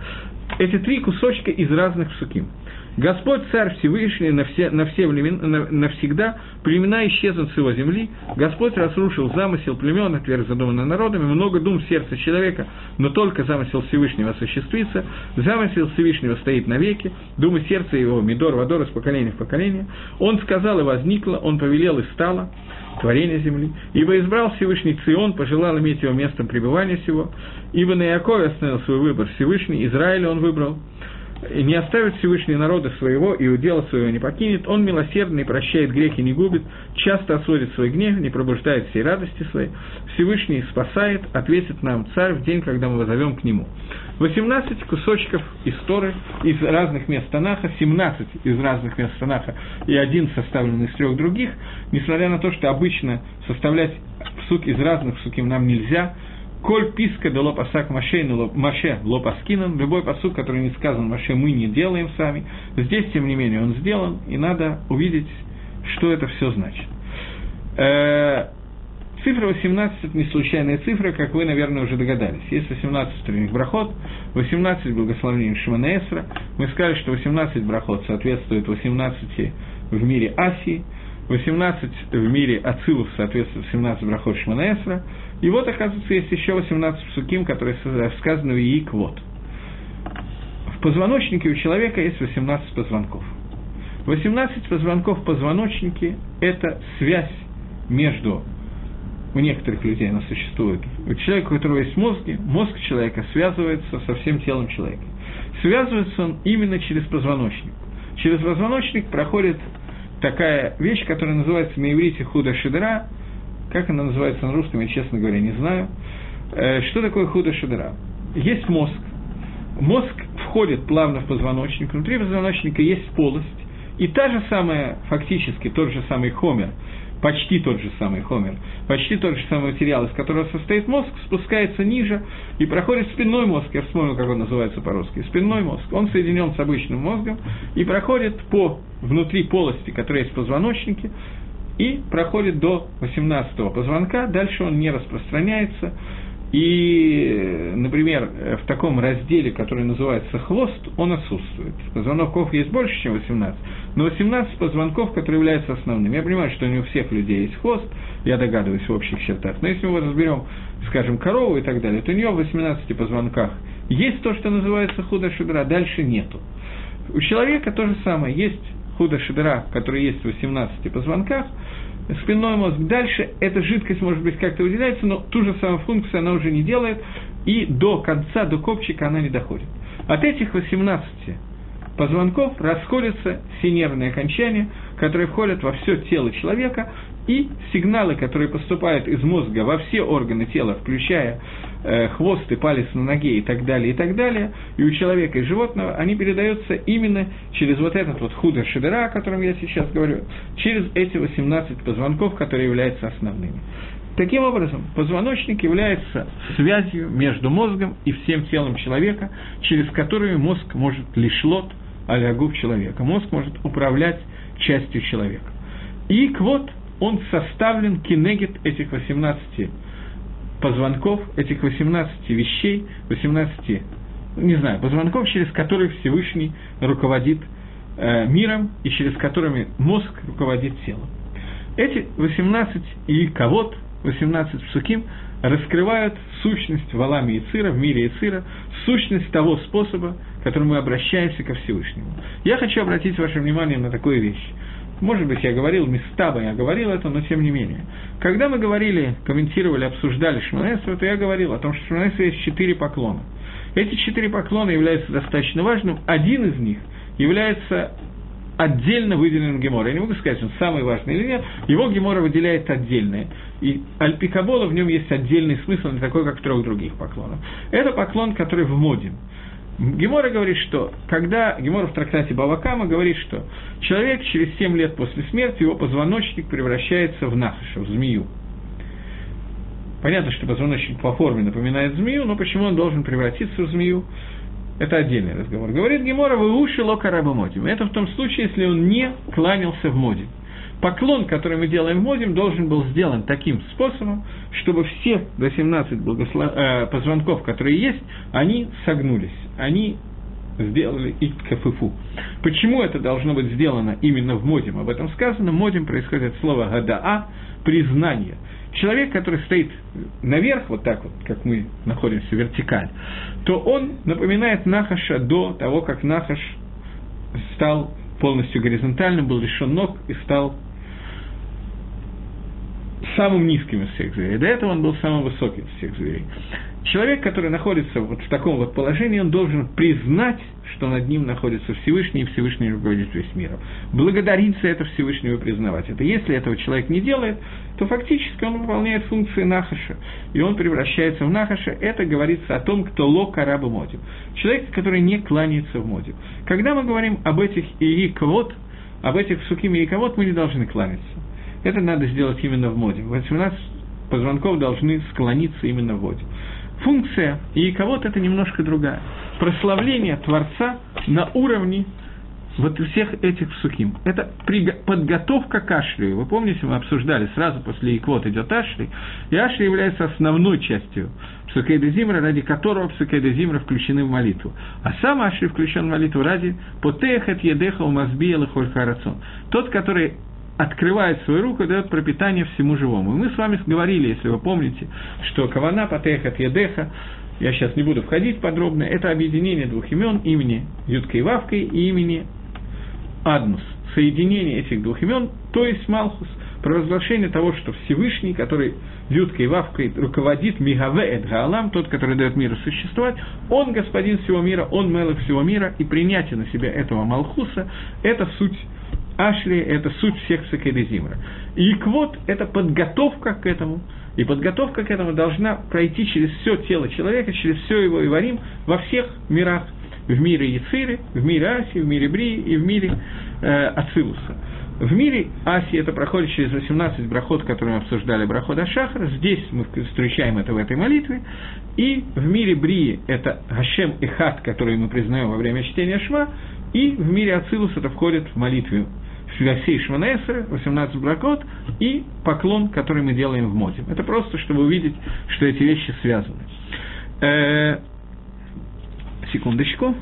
Speaker 1: Эти три кусочка из разных суким. Господь Царь Всевышний на все, на все времена, на, навсегда, племена исчезнут с его земли, Господь разрушил замысел племен, отверг задуманный народами, много дум в сердце человека, но только замысел Всевышнего осуществится, замысел Всевышнего стоит навеки, думы сердца его, Мидор, Вадор из поколения в поколение. Он сказал и возникло, он повелел и стало, творение земли. Ибо избрал Всевышний Цион, пожелал иметь его местом пребывания всего, ибо на Якове остановил свой выбор Всевышний, Израиля он выбрал, и не оставит Всевышний народа своего, и удела своего не покинет, он милосердный, прощает грехи, не губит, часто осводит свой гнев, не пробуждает всей радости своей. Всевышний спасает, ответит нам царь в день, когда мы возовем к нему. 18 кусочков истории из разных мест Танаха, 17 из разных мест Танаха и один составлен из трех других, несмотря на то, что обычно составлять псук из разных псуким нам нельзя – Коль писка да лопасак Маше, Маше лопаскинан, любой посуд, который не сказан Маше, мы не делаем сами. Здесь, тем не менее, он сделан, и надо увидеть, что это все значит. Э, цифра 18 – это не случайная цифра, как вы, наверное, уже догадались. Есть 18 утренних брахот, 18 благословений Шиманесра. Мы сказали, что 18 брахот соответствует 18 в мире Асии, 18 в мире Ацилов соответствует 17 брахот Шманаэсра, и вот, оказывается, есть еще 18 псуким, которые сказаны в Иик вот. В позвоночнике у человека есть 18 позвонков. 18 позвонков в позвоночнике – это связь между у некоторых людей она существует. У человека, у которого есть мозги, мозг человека связывается со всем телом человека. Связывается он именно через позвоночник. Через позвоночник проходит такая вещь, которая называется на иврите худа шедра. Как она называется на русском, я, честно говоря, не знаю. Э, что такое худа шедра? Есть мозг. Мозг входит плавно в позвоночник. Внутри позвоночника есть полость. И та же самая, фактически тот же самый хомер – почти тот же самый хомер, почти тот же самый материал, из которого состоит мозг, спускается ниже и проходит спинной мозг, я вспомнил, как он называется по-русски, спинной мозг, он соединен с обычным мозгом и проходит по внутри полости, которая есть в позвоночнике, и проходит до 18-го позвонка, дальше он не распространяется, и, например, в таком разделе, который называется хвост, он отсутствует. Позвонков есть больше, чем 18, но 18 позвонков, которые являются основными. Я понимаю, что не у всех людей есть хвост, я догадываюсь в общих чертах, но если мы разберем, скажем, корову и так далее, то у нее в 18 позвонках есть то, что называется худо шедра, дальше нету. У человека то же самое, есть худо шедра, который есть в 18 позвонках, спинной мозг. Дальше эта жидкость, может быть, как-то выделяется, но ту же самую функцию она уже не делает, и до конца, до копчика она не доходит. От этих 18 позвонков расходятся все нервные окончания, которые входят во все тело человека, и сигналы, которые поступают из мозга во все органы тела, включая хвост и палец на ноге и так далее, и так далее, и у человека и животного, они передаются именно через вот этот вот худо шедера, о котором я сейчас говорю, через эти 18 позвонков, которые являются основными. Таким образом, позвоночник является связью между мозгом и всем телом человека, через которую мозг может лишлот алягуб человека. Мозг может управлять частью человека. И квот, он составлен кинегет этих 18 позвонков, этих 18 вещей, 18, не знаю, позвонков, через которые Всевышний руководит э, миром и через которыми мозг руководит телом. Эти 18 и кого 18 псуким раскрывают сущность Валами и Цира, в мире и Цира, сущность того способа, которым мы обращаемся ко Всевышнему. Я хочу обратить ваше внимание на такую вещь. Может быть, я говорил, местами я говорил это, но тем не менее. Когда мы говорили, комментировали, обсуждали Шманесра, то я говорил о том, что в есть четыре поклона. Эти четыре поклона являются достаточно важным. Один из них является отдельно выделенным Гемора. Я не могу сказать, он самый важный или нет. Его Гемора выделяет отдельное. И Альпикабола в нем есть отдельный смысл, не такой, как в трех других поклонах. Это поклон, который в моде. Гемора говорит, что когда Гемора в трактате Бавакама говорит, что человек через 7 лет после смерти, его позвоночник превращается в нахаша, в змею. Понятно, что позвоночник по форме напоминает змею, но почему он должен превратиться в змею? Это отдельный разговор. Говорит Гемора, вы уши лока модим. Это в том случае, если он не кланялся в моде. Поклон, который мы делаем в модим, должен был сделан таким способом, чтобы все до 17 благослов... э, позвонков, которые есть, они согнулись, они сделали и кафыфу. Почему это должно быть сделано именно в модим? Об этом сказано. Модим происходит от слова гадаа, признание – человек, который стоит наверх, вот так вот, как мы находимся вертикаль, то он напоминает Нахаша до того, как Нахаш стал полностью горизонтальным, был лишен ног и стал самым низким из всех зверей. До этого он был самым высоким из всех зверей. Человек, который находится вот в таком вот положении, он должен признать, что над ним находится Всевышний, и Всевышний руководит весь миром. Благодарить за это Всевышнего и признавать это. Если этого человек не делает, то фактически он выполняет функции Нахаша, и он превращается в Нахаша. Это говорится о том, кто ло караба модим. Человек, который не кланяется в моде. Когда мы говорим об этих ириковод, об этих суким ириковод, мы не должны кланяться. Это надо сделать именно в моде. 18 позвонков должны склониться именно в воде функция и кого-то это немножко другая. Прославление Творца на уровне вот всех этих сухим. Это подготовка к Ашри. Вы помните, мы обсуждали, сразу после Иквот идет Ашри, и Ашри является основной частью Псукейда Зимра, ради которого Псукейда Зимра включены в молитву. А сам Ашри включен в молитву ради Потехет Едеха Умазбия Лехольхарацон. Тот, который открывает свою руку и дает пропитание всему живому. И мы с вами говорили, если вы помните, что Кавана, Патехат, Едеха, я сейчас не буду входить подробно, это объединение двух имен, имени Юткой и Вавкой и имени Аднус. Соединение этих двух имен, то есть Малхус, провозглашение того, что Всевышний, который Юткой и Вавкой руководит Мигаве Эд Гаалам, тот, который дает миру существовать, он господин всего мира, он мелок всего мира, и принятие на себя этого Малхуса – это суть Ашли – это суть всех Сакедезимра. И Иквот – это подготовка к этому, и подготовка к этому должна пройти через все тело человека, через все его Иварим во всех мирах. В мире Яциры, в мире Аси, в мире Брии и в мире э, Ацилуса. В мире Аси это проходит через 18 брахот, которые мы обсуждали, брахот Ашахар. Здесь мы встречаем это в этой молитве. И в мире Брии это Гашем и Хат, который мы признаем во время чтения Шва. И в мире Ацилус это входит в молитву Свясей Шманесера, 18 бракот, и поклон, который мы делаем в моде. Это просто, чтобы увидеть, что эти вещи связаны. Э, секундочку.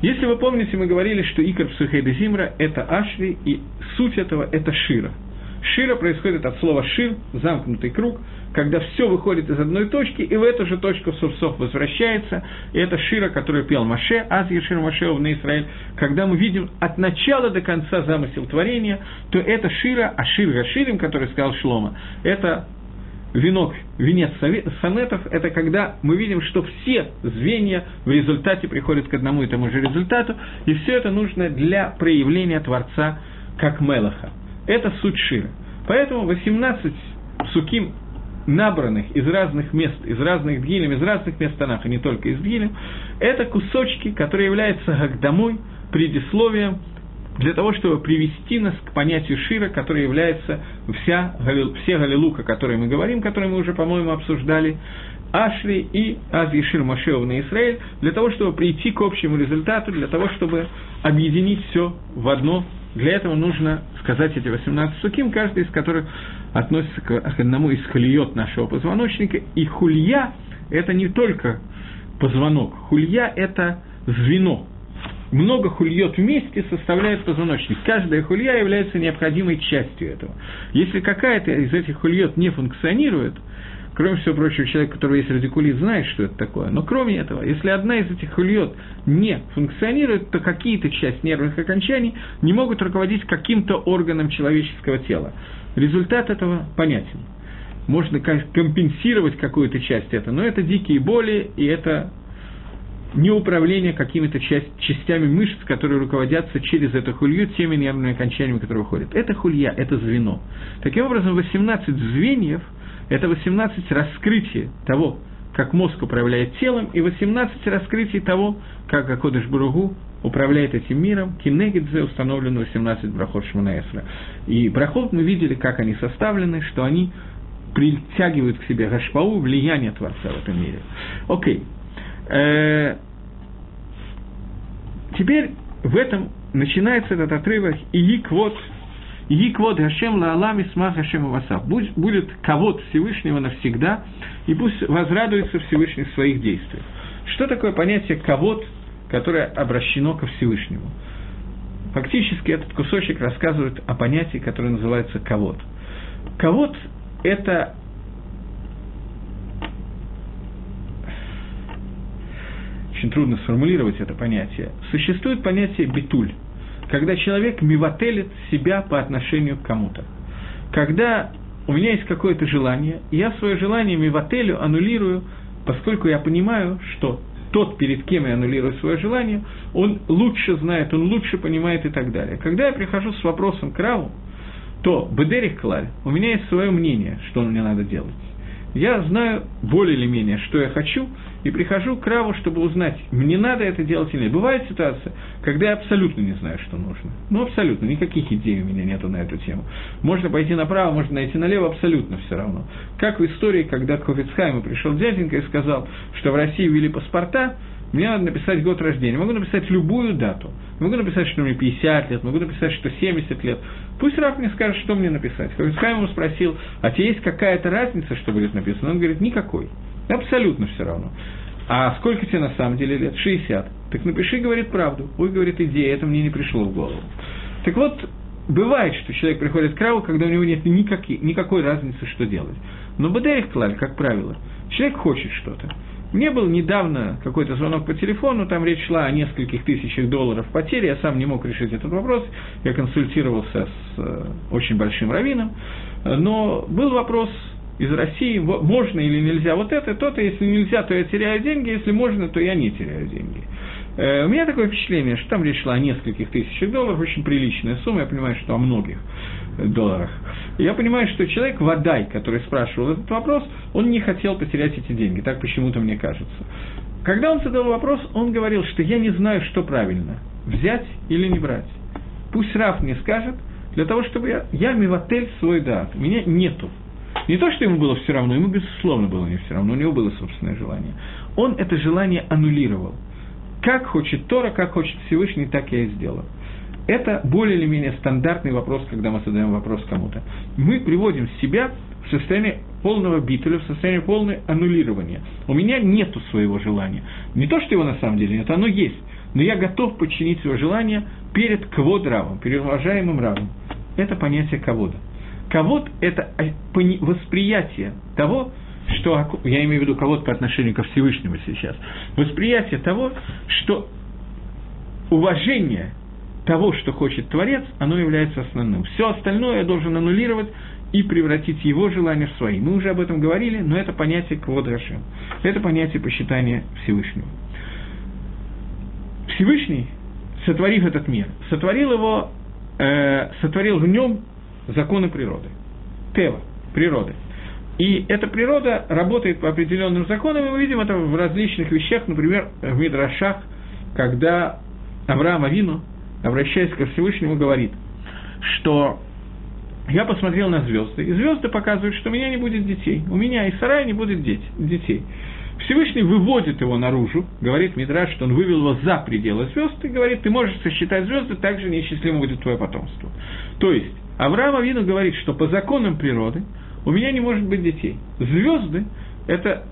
Speaker 1: Если вы помните, мы говорили, что Икар Псухейда Зимра – это Ашри, и суть этого – это Шира. Шира происходит от слова «шир», замкнутый круг – когда все выходит из одной точки, и в эту же точку Сурсов возвращается, и это Шира, который пел Маше, Аз Ешир Маше на Израиль, когда мы видим от начала до конца замысел творения, то это Шира, а Шир Гаширим, который сказал Шлома, это венок, венец сонетов, это когда мы видим, что все звенья в результате приходят к одному и тому же результату, и все это нужно для проявления Творца как Мелаха. Это суть Шира. Поэтому 18 суким набранных из разных мест, из разных дгилем, из разных мест Танаха, не только из дгилем, это кусочки, которые являются гагдамой, предисловием для того, чтобы привести нас к понятию Шира, которое является вся, все Галилука, о которой мы говорим, которые мы уже, по-моему, обсуждали, Ашри и Аз Ешир Машеов на Израиль, для того, чтобы прийти к общему результату, для того, чтобы объединить все в одно. Для этого нужно сказать эти 18 суким, каждый из которых относится к одному из хульет нашего позвоночника. И хулья – это не только позвонок, хулья – это звено, много хульет вместе составляет позвоночник. Каждая хулья является необходимой частью этого. Если какая-то из этих хульет не функционирует, кроме всего прочего, человек, у которого есть радикулит, знает, что это такое. Но кроме этого, если одна из этих хульет не функционирует, то какие-то части нервных окончаний не могут руководить каким-то органом человеческого тела. Результат этого понятен. Можно компенсировать какую-то часть этого, но это дикие боли, и это не управление какими-то частями мышц, которые руководятся через эту хулью теми нервными окончаниями, которые уходят. Это хулья, это звено. Таким образом, 18 звеньев – это 18 раскрытий того, как мозг управляет телом, и 18 раскрытий того, как Акодыш Буругу управляет этим миром. Кинегидзе установлено 18 брахот Шманаэсра. И брахот мы видели, как они составлены, что они притягивают к себе гашпау, влияние Творца в этом мире. Окей. Э, теперь в этом начинается этот отрывок «Ииквот Яквот Гашем Лаалам Исмах Гашем Васав. Будет ковод Всевышнего навсегда, и пусть возрадуется Всевышний в своих действиях. Что такое понятие ковод, которое обращено ко Всевышнему? Фактически этот кусочек рассказывает о понятии, которое называется ковод. Ковод – это очень трудно сформулировать это понятие, существует понятие битуль, когда человек мивателит себя по отношению к кому-то. Когда у меня есть какое-то желание, я свое желание мивателю аннулирую, поскольку я понимаю, что тот, перед кем я аннулирую свое желание, он лучше знает, он лучше понимает и так далее. Когда я прихожу с вопросом к Раву, то Бедерих Клаль, у меня есть свое мнение, что мне надо делать. Я знаю более или менее, что я хочу, и прихожу к Раву, чтобы узнать, мне надо это делать или нет. Бывает ситуация, когда я абсолютно не знаю, что нужно. Ну, абсолютно, никаких идей у меня нету на эту тему. Можно пойти направо, можно найти налево, абсолютно все равно. Как в истории, когда к Хофицхайму пришел дяденька и сказал, что в России ввели паспорта, мне надо написать год рождения. Могу написать любую дату. Могу написать, что мне 50 лет, могу написать, что 70 лет. Пусть Раф мне скажет, что мне написать. Хофицхайм ему спросил, а тебе есть какая-то разница, что будет написано? Он говорит, никакой. Абсолютно все равно. А сколько тебе на самом деле лет? 60. Так напиши, говорит правду. Ой, говорит, идея, это мне не пришло в голову. Так вот, бывает, что человек приходит к Раву, когда у него нет никакой, никакой разницы, что делать. Но Бадерих Клаль, как правило, человек хочет что-то. Мне был недавно какой-то звонок по телефону, там речь шла о нескольких тысячах долларов потери, я сам не мог решить этот вопрос, я консультировался с э, очень большим раввином, но был вопрос из России, можно или нельзя вот это, то-то, если нельзя, то я теряю деньги, если можно, то я не теряю деньги. Э, у меня такое впечатление, что там речь шла о нескольких тысячах долларов, очень приличная сумма, я понимаю, что о многих долларах. Я понимаю, что человек, Вадай, который спрашивал этот вопрос, он не хотел потерять эти деньги, так почему-то мне кажется. Когда он задал вопрос, он говорил, что я не знаю, что правильно, взять или не брать. Пусть Раф мне скажет, для того, чтобы я, я мивотель свой дат, меня нету. Не то, что ему было все равно, ему, безусловно, было не все равно, у него было собственное желание. Он это желание аннулировал. Как хочет Тора, как хочет Всевышний, так я и сделал. Это более или менее стандартный вопрос, когда мы задаем вопрос кому-то. Мы приводим себя в состояние полного битуля, в состояние полного аннулирования. У меня нету своего желания. Не то, что его на самом деле нет, оно есть. Но я готов подчинить свое желание перед кводравом, перед уважаемым равом. Это понятие ковода. Ковод – это восприятие того, что, я имею в виду ковод по отношению ко Всевышнему сейчас, восприятие того, что уважение того, что хочет Творец, оно является основным. Все остальное я должен аннулировать и превратить его желание в свои. Мы уже об этом говорили, но это понятие Квод Рашем. Это понятие посчитания Всевышнего. Всевышний, сотворив этот мир, сотворил его, э, сотворил в нем законы природы. Тева, природы. И эта природа работает по определенным законам, и мы видим это в различных вещах, например, в Мидрашах, когда Авраам Авину, обращаясь ко Всевышнему, говорит, что я посмотрел на звезды, и звезды показывают, что у меня не будет детей, у меня и сарая не будет детей. Всевышний выводит его наружу, говорит Мидраш, что он вывел его за пределы звезд, и говорит, ты можешь сосчитать звезды, так же неисчислимо будет твое потомство. То есть, Авраам Авину говорит, что по законам природы у меня не может быть детей. Звезды – это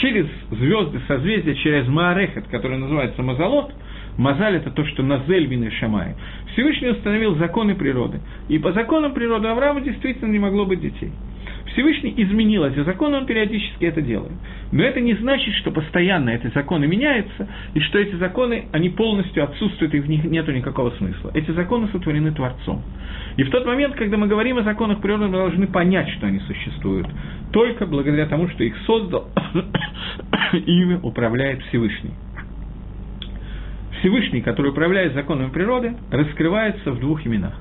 Speaker 1: через звезды, созвездия, через Маарехет, который называется Мазалот, Мазаль – это то, что Назель Вин и Шамай. Всевышний установил законы природы. И по законам природы Авраама действительно не могло быть детей. Всевышний изменил эти законы, он периодически это делает. Но это не значит, что постоянно эти законы меняются, и что эти законы, они полностью отсутствуют, и в них нет никакого смысла. Эти законы сотворены Творцом. И в тот момент, когда мы говорим о законах природы, мы должны понять, что они существуют. Только благодаря тому, что их создал, ими управляет Всевышний. Всевышний, который управляет законами природы, раскрывается в двух именах.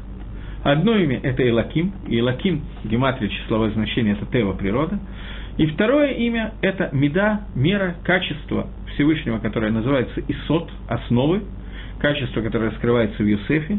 Speaker 1: Одно имя – это Элаким, и Элаким, гематрия, числовое значение – это Тева, природа. И второе имя – это Меда, мера, качество Всевышнего, которое называется Исот, основы, качество, которое раскрывается в Юсефе,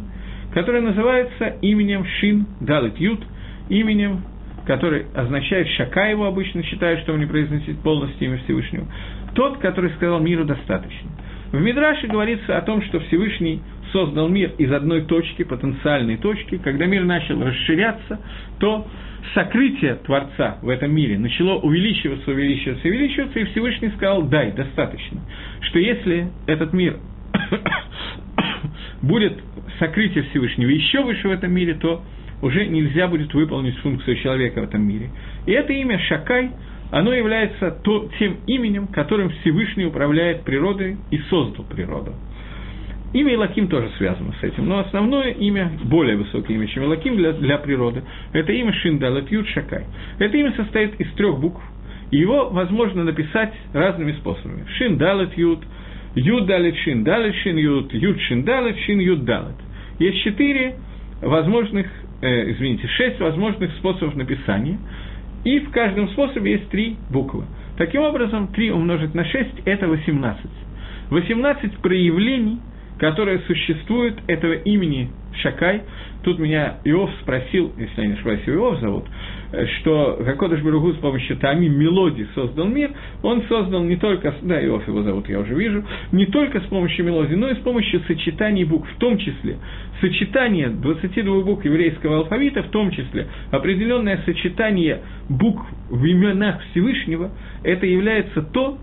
Speaker 1: которое называется именем Шин Далит Ют, именем, который означает Шака его обычно считают, что он не произносит полностью имя Всевышнего. Тот, который сказал миру достаточно. В Мидраше говорится о том, что Всевышний создал мир из одной точки, потенциальной точки, когда мир начал расширяться, то сокрытие Творца в этом мире начало увеличиваться, увеличиваться, увеличиваться, и Всевышний сказал, дай, достаточно. Что если этот мир будет сокрытие Всевышнего еще выше в этом мире, то уже нельзя будет выполнить функцию человека в этом мире. И это имя Шакай, оно является то, тем именем, которым Всевышний управляет природой и создал природу. Имя Илаким тоже связано с этим, но основное имя, более высокое имя, чем Илаким для, для природы, это имя Шиндалат Ют Шакай. Это имя состоит из трех букв, и его возможно написать разными способами. Шиндалат Ют, Ют Далит Шин, Далит Шин Ют, Ют Шин Далит Шин Ют Далит. Есть четыре возможных, э, извините, шесть возможных способов написания, и в каждом способе есть три буквы. Таким образом, 3 умножить на 6 – это 18. 18 проявлений – которое существует этого имени Шакай. Тут меня Иов спросил, если я не ошибаюсь, Иов зовут, что Гакодыш Баругу с помощью Тами мелодии создал мир, он создал не только, да, Иов его зовут, я уже вижу, не только с помощью мелодии, но и с помощью сочетаний букв, в том числе сочетание 22 букв еврейского алфавита, в том числе определенное сочетание букв в именах Всевышнего, это является то,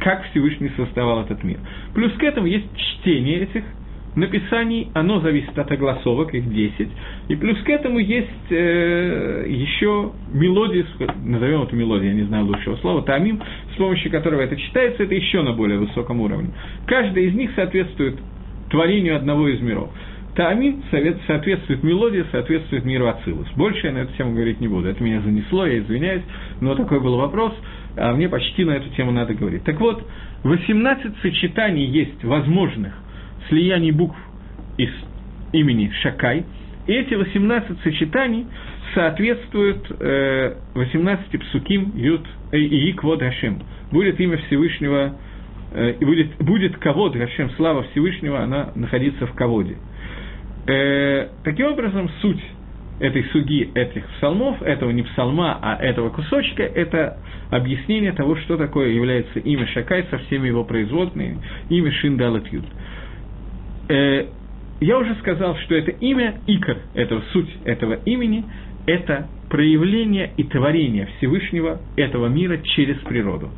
Speaker 1: как Всевышний создавал этот мир. Плюс к этому есть чтение этих написаний, оно зависит от огласовок, их 10, и плюс к этому есть э, еще мелодии, назовем это мелодией, я не знаю лучшего слова, тамим, с помощью которого это читается, это еще на более высоком уровне. Каждая из них соответствует творению одного из миров. Таамин соответствует мелодии, соответствует миру Ацилус. Больше я на эту тему говорить не буду. Это меня занесло, я извиняюсь, но такой был вопрос а мне почти на эту тему надо говорить. Так вот, 18 сочетаний есть возможных слияний букв из имени Шакай, и эти 18 сочетаний соответствуют э, 18 псуким Ют э, и Иквод Хашем. Будет имя Всевышнего, э, будет, будет Кавод Хашем, слава Всевышнего, она находится в Каводе. Э, таким образом, суть этой суги, этих псалмов, этого не псалма, а этого кусочка, это объяснение того, что такое является имя Шакай со всеми его производными, имя Шиндалат Юд. Э, я уже сказал, что это имя, икор, этого суть этого имени, это проявление и творение Всевышнего этого мира через природу.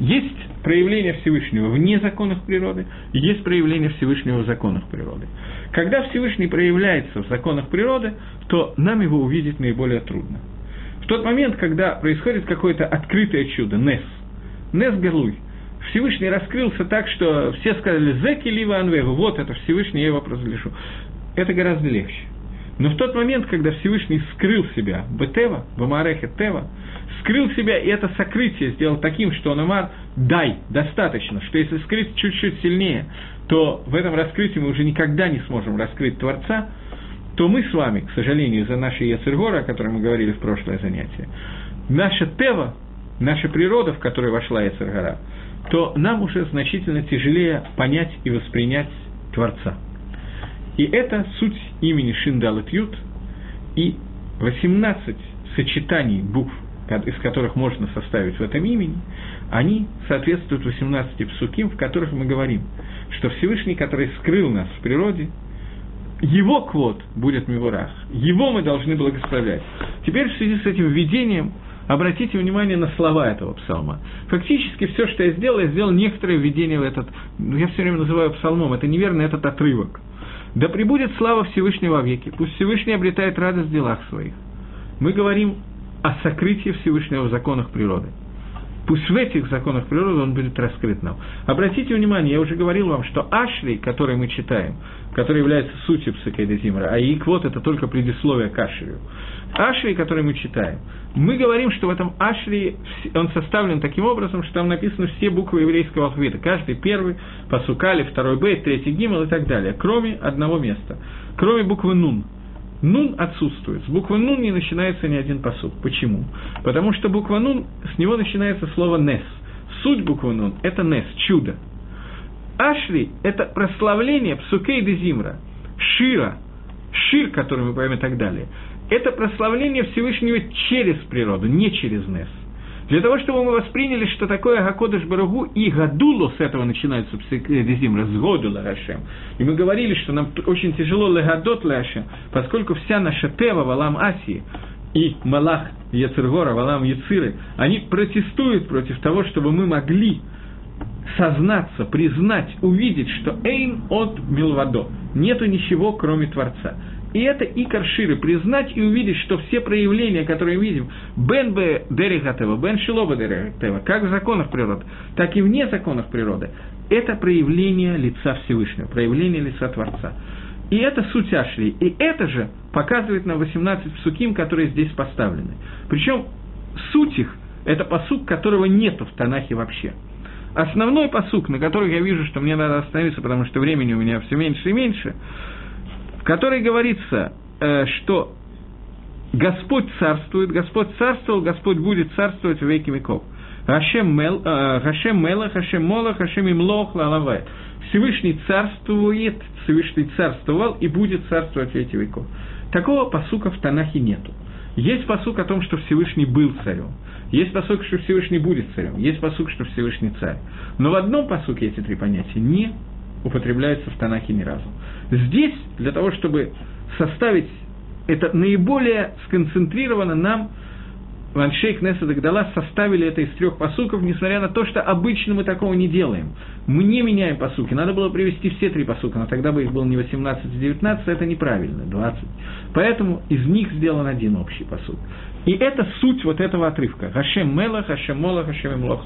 Speaker 1: Есть проявление Всевышнего вне законов природы, есть проявление Всевышнего в законах природы. Когда Всевышний проявляется в законах природы, то нам его увидеть наиболее трудно. В тот момент, когда происходит какое-то открытое чудо, Нес, Нес Герлуй, Всевышний раскрылся так, что все сказали «Зеки лива анвегу», вот это Всевышний, я его произлежу. Это гораздо легче. Но в тот момент, когда Всевышний скрыл себя, Бетева, Бамарехе Тева, скрыл себя, и это сокрытие сделал таким, что он Амар «дай, достаточно», что если скрыть чуть-чуть сильнее, то в этом раскрытии мы уже никогда не сможем раскрыть Творца, то мы с вами, к сожалению, из-за нашей Яцергора, о которой мы говорили в прошлое занятие, наша Тева, наша природа, в которую вошла Яцергора, то нам уже значительно тяжелее понять и воспринять Творца. И это суть имени Шиндалат Ют, и 18 сочетаний букв, из которых можно составить в этом имени, они соответствуют 18 псуким, в которых мы говорим, что Всевышний, который скрыл нас в природе, его квот будет Мивурах, его мы должны благословлять. Теперь в связи с этим введением обратите внимание на слова этого псалма. Фактически все, что я сделал, я сделал некоторое введение в этот, ну, я все время называю псалмом, это неверно, этот отрывок. Да пребудет слава Всевышнего веки, пусть Всевышний обретает радость в делах своих. Мы говорим о сокрытии Всевышнего в законах природы – Пусть в этих законах природы он будет раскрыт нам. Обратите внимание, я уже говорил вам, что Ашри, который мы читаем, который является сутью Псакейда Зимра, а Иквот – это только предисловие к Ашрию. Ашри, который мы читаем, мы говорим, что в этом Ашри он составлен таким образом, что там написаны все буквы еврейского алфавита. Каждый первый, Пасукали, второй Бейт, третий Гимл и так далее, кроме одного места, кроме буквы Нун – Нун отсутствует. С буквы Нун не начинается ни один посуд. Почему? Потому что буква Нун, с него начинается слово Нес. Суть буквы Нун – это Нес, чудо. Ашри – это прославление Псукей де Зимра, Шира, Шир, который мы поймем и так далее. Это прославление Всевышнего через природу, не через Нес. Для того, чтобы мы восприняли, что такое Гакодыш Барагу и Гадуло, с этого начинается психодизм, разгоду Ларашем. И мы говорили, что нам очень тяжело Легадот Ларашем, поскольку вся наша Тева, Валам Асии, и Малах Яцергора, Валам Яциры, они протестуют против того, чтобы мы могли сознаться, признать, увидеть, что Эйн от Милвадо, нету ничего, кроме Творца. И это и карширы, признать и увидеть, что все проявления, которые мы видим, бен бе дерегатева, бен шилоба дерегатева, как в законах природы, так и вне законов природы, это проявление лица Всевышнего, проявление лица Творца. И это суть Ашри. И это же показывает нам 18 псуким, которые здесь поставлены. Причем суть их – это посук, которого нету в Танахе вообще. Основной посук, на который я вижу, что мне надо остановиться, потому что времени у меня все меньше и меньше – в которой говорится, э, что Господь царствует, Господь царствовал, Господь будет царствовать в веки веков. Хашем Мел, э, Мела, Хашем Мола, Хашем Имлох, Лалавай. Всевышний царствует, Всевышний царствовал и будет царствовать в эти веков. Такого посука в Танахе нету. Есть посук о том, что Всевышний был царем. Есть посук, что Всевышний будет царем. Есть посук, что Всевышний царь. Но в одном посуке эти три понятия не употребляются в Танахе ни разу. Здесь, для того, чтобы составить это наиболее сконцентрировано, нам Ваншейк Неса Дагдала составили это из трех посуков, несмотря на то, что обычно мы такого не делаем. Мы не меняем посуки. Надо было привести все три посука, но тогда бы их было не 18, а 19, это неправильно, 20. Поэтому из них сделан один общий посук. И это суть вот этого отрывка. Хашем Мелах, Хашем Молах, Хашем Млох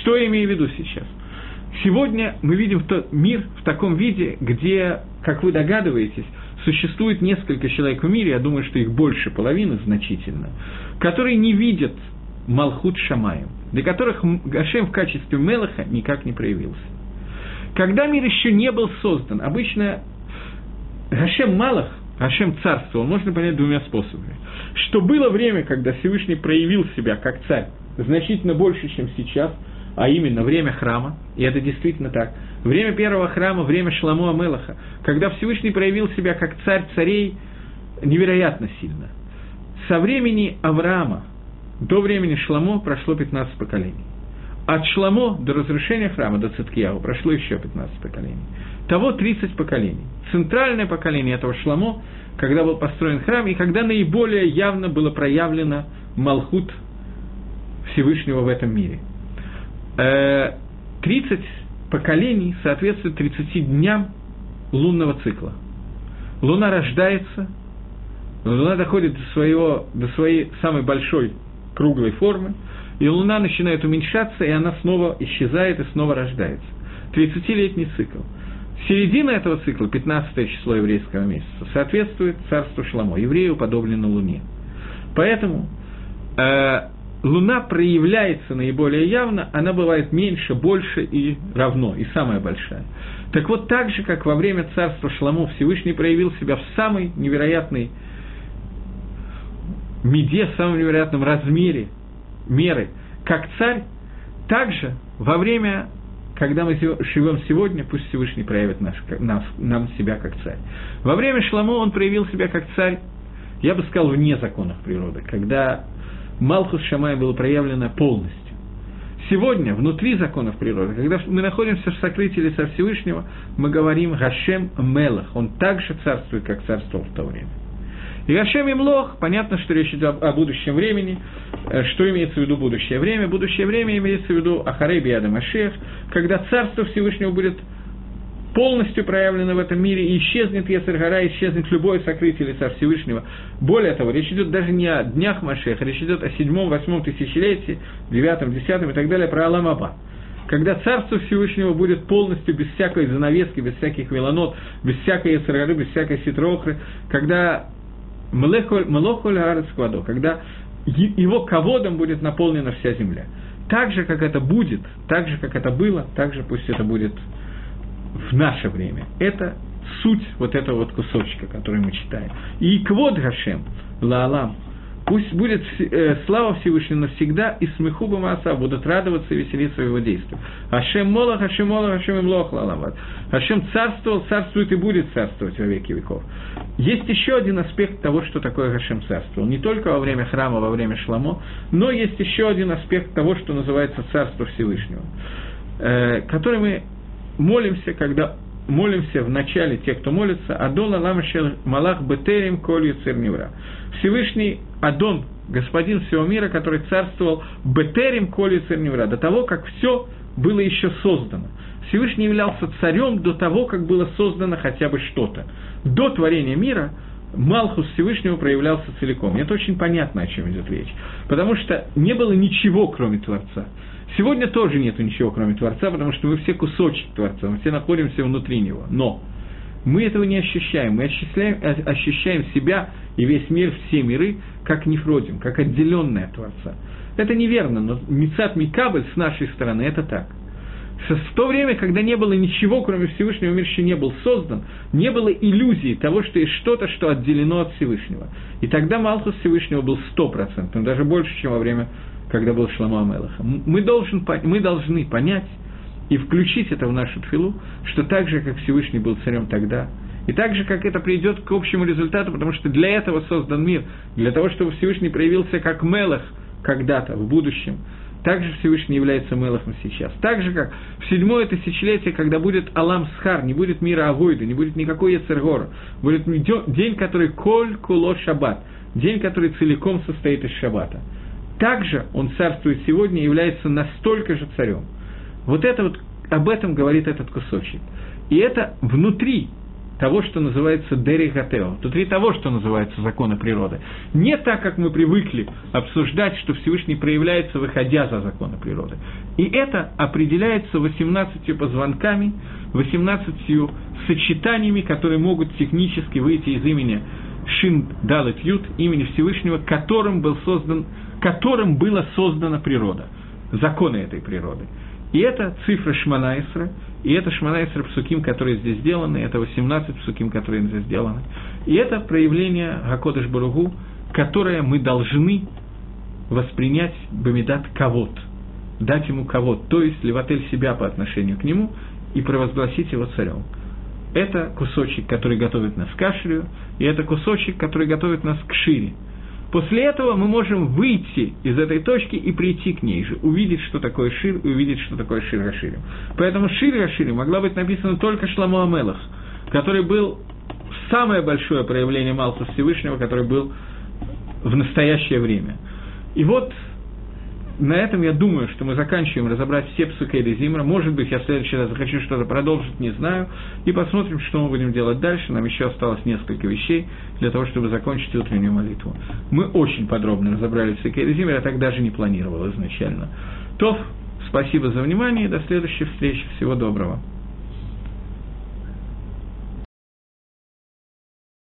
Speaker 1: Что я имею в виду сейчас? Сегодня мы видим тот мир в таком виде, где, как вы догадываетесь, существует несколько человек в мире, я думаю, что их больше половины значительно, которые не видят Малхут Шамаем, для которых Гашем в качестве Мелаха никак не проявился. Когда мир еще не был создан, обычно Гашем Малах, Гашем царствовал, можно понять двумя способами. Что было время, когда Всевышний проявил себя как царь значительно больше, чем сейчас – а именно время храма, и это действительно так. Время первого храма, время Шламу Амелаха, когда Всевышний проявил себя как царь царей невероятно сильно. Со времени Авраама до времени Шламо прошло 15 поколений. От Шламо до разрушения храма, до Циткияу, прошло еще 15 поколений. Того 30 поколений. Центральное поколение этого Шламо, когда был построен храм, и когда наиболее явно было проявлено Малхут Всевышнего в этом мире – 30 поколений соответствует 30 дням лунного цикла. Луна рождается, Луна доходит до, своего, до своей самой большой круглой формы, и Луна начинает уменьшаться, и она снова исчезает и снова рождается. 30-летний цикл. Середина этого цикла, 15 число еврейского месяца, соответствует царству Шламо. Еврею подоблено Луне. Поэтому э, Луна проявляется наиболее явно, она бывает меньше, больше и равно, и самая большая. Так вот, так же, как во время царства Шламу Всевышний проявил себя в самой невероятной меде, в самом невероятном размере меры, как царь, также во время, когда мы живем сегодня, пусть Всевышний проявит наш, нас, нам себя как царь. Во время Шламу он проявил себя как царь, я бы сказал, вне законов природы, когда Малхус Шамай было проявлено полностью. Сегодня, внутри законов природы, когда мы находимся в сокрытии лица Всевышнего, мы говорим «Гашем Мелах», он также царствует, как царствовал в то время. И Гашем Имлох, понятно, что речь идет о будущем времени. Э, что имеется в виду будущее время? Будущее время имеется в виду Ахарей Биада Машех, когда Царство Всевышнего будет полностью проявлено в этом мире, и исчезнет Ецергара, исчезнет любое сокрытие лица Всевышнего. Более того, речь идет даже не о днях Машеха, речь идет о седьмом, восьмом тысячелетии, девятом, десятом и так далее, про Аламаба. Когда Царство Всевышнего будет полностью без всякой занавески, без всяких велонот, без всякой Ецергары, без всякой ситрохры, когда Мелохоль Арец когда его ководом будет наполнена вся земля. Так же, как это будет, так же, как это было, так же пусть это будет в наше время. Это суть вот этого вот кусочка, который мы читаем. И квод Гашем, Лаалам, пусть будет э, слава Всевышнему навсегда, и смеху Бамаса будут радоваться и веселиться его действиях. Ашем Молах, Ашем Молах, Ашем Имлох, Лаламат. Ашем царствовал, царствует и будет царствовать во веки веков. Есть еще один аспект того, что такое Гашем царствовал. Не только во время храма, во время Шламо, но есть еще один аспект того, что называется Царство Всевышнего, э, который мы молимся, когда молимся в начале, те, кто молится, Адон Алам Малах Бетерим Колью Церневра. Всевышний Адон, господин всего мира, который царствовал Бетерим Колью Церневра, до того, как все было еще создано. Всевышний являлся царем до того, как было создано хотя бы что-то. До творения мира Малхус Всевышнего проявлялся целиком. Это очень понятно, о чем идет речь. Потому что не было ничего, кроме Творца. Сегодня тоже нет ничего, кроме Творца, потому что мы все кусочек Творца, мы все находимся внутри Него. Но мы этого не ощущаем. Мы ощущаем, ощущаем себя и весь мир, все миры, как нефродим, как отделенные от Творца. Это неверно, но Мицат Микабль с нашей стороны это так. В то время, когда не было ничего, кроме Всевышнего, мир еще не был создан, не было иллюзии того, что есть что-то, что отделено от Всевышнего. И тогда Малхус Всевышнего был стопроцентным, даже больше, чем во время когда был Шламу Амелаха. Мы, должен, мы должны понять и включить это в нашу тфилу, что так же, как Всевышний был царем тогда, и так же, как это придет к общему результату, потому что для этого создан мир, для того, чтобы Всевышний проявился как Мелах когда-то, в будущем, также Всевышний является Мелахом сейчас. Так же, как в седьмое тысячелетие, когда будет Алам Схар, не будет мира Авойда, не будет никакой Ецергора, будет день, который Коль Куло Шаббат, день, который целиком состоит из Шаббата – также он царствует сегодня и является настолько же царем. Вот это вот, об этом говорит этот кусочек. И это внутри того, что называется Дерихатео, внутри того, что называется законы природы. Не так, как мы привыкли обсуждать, что Всевышний проявляется, выходя за законы природы. И это определяется 18 позвонками, 18 сочетаниями, которые могут технически выйти из имени Шин Далет Ют, имени Всевышнего, которым был создан которым была создана природа, законы этой природы. И это цифра Шманайсра, и это Шманайсра псуким, которые здесь сделаны, это 18 псуким, которые здесь сделаны. И это проявление Гакодыш Баругу, которое мы должны воспринять Бамидат Кавод, дать ему Кавод, то есть левотель себя по отношению к нему и провозгласить его царем. Это кусочек, который готовит нас к кашлю, и это кусочек, который готовит нас к шире – После этого мы можем выйти из этой точки и прийти к ней же, увидеть, что такое Шир, и увидеть, что такое Шир Гаширим. Поэтому Шир Гаширим могла быть написана только Шламу Амелах, который был самое большое проявление Малха Всевышнего, который был в настоящее время. И вот на этом я думаю, что мы заканчиваем разобрать все псукейды Зимра. Может быть, я в следующий раз захочу что-то продолжить, не знаю. И посмотрим, что мы будем делать дальше. Нам еще осталось несколько вещей для того, чтобы закончить утреннюю молитву. Мы очень подробно разобрали псукейды Зимра, я так даже не планировал изначально. Тоф, спасибо за внимание, до следующей встречи. Всего доброго.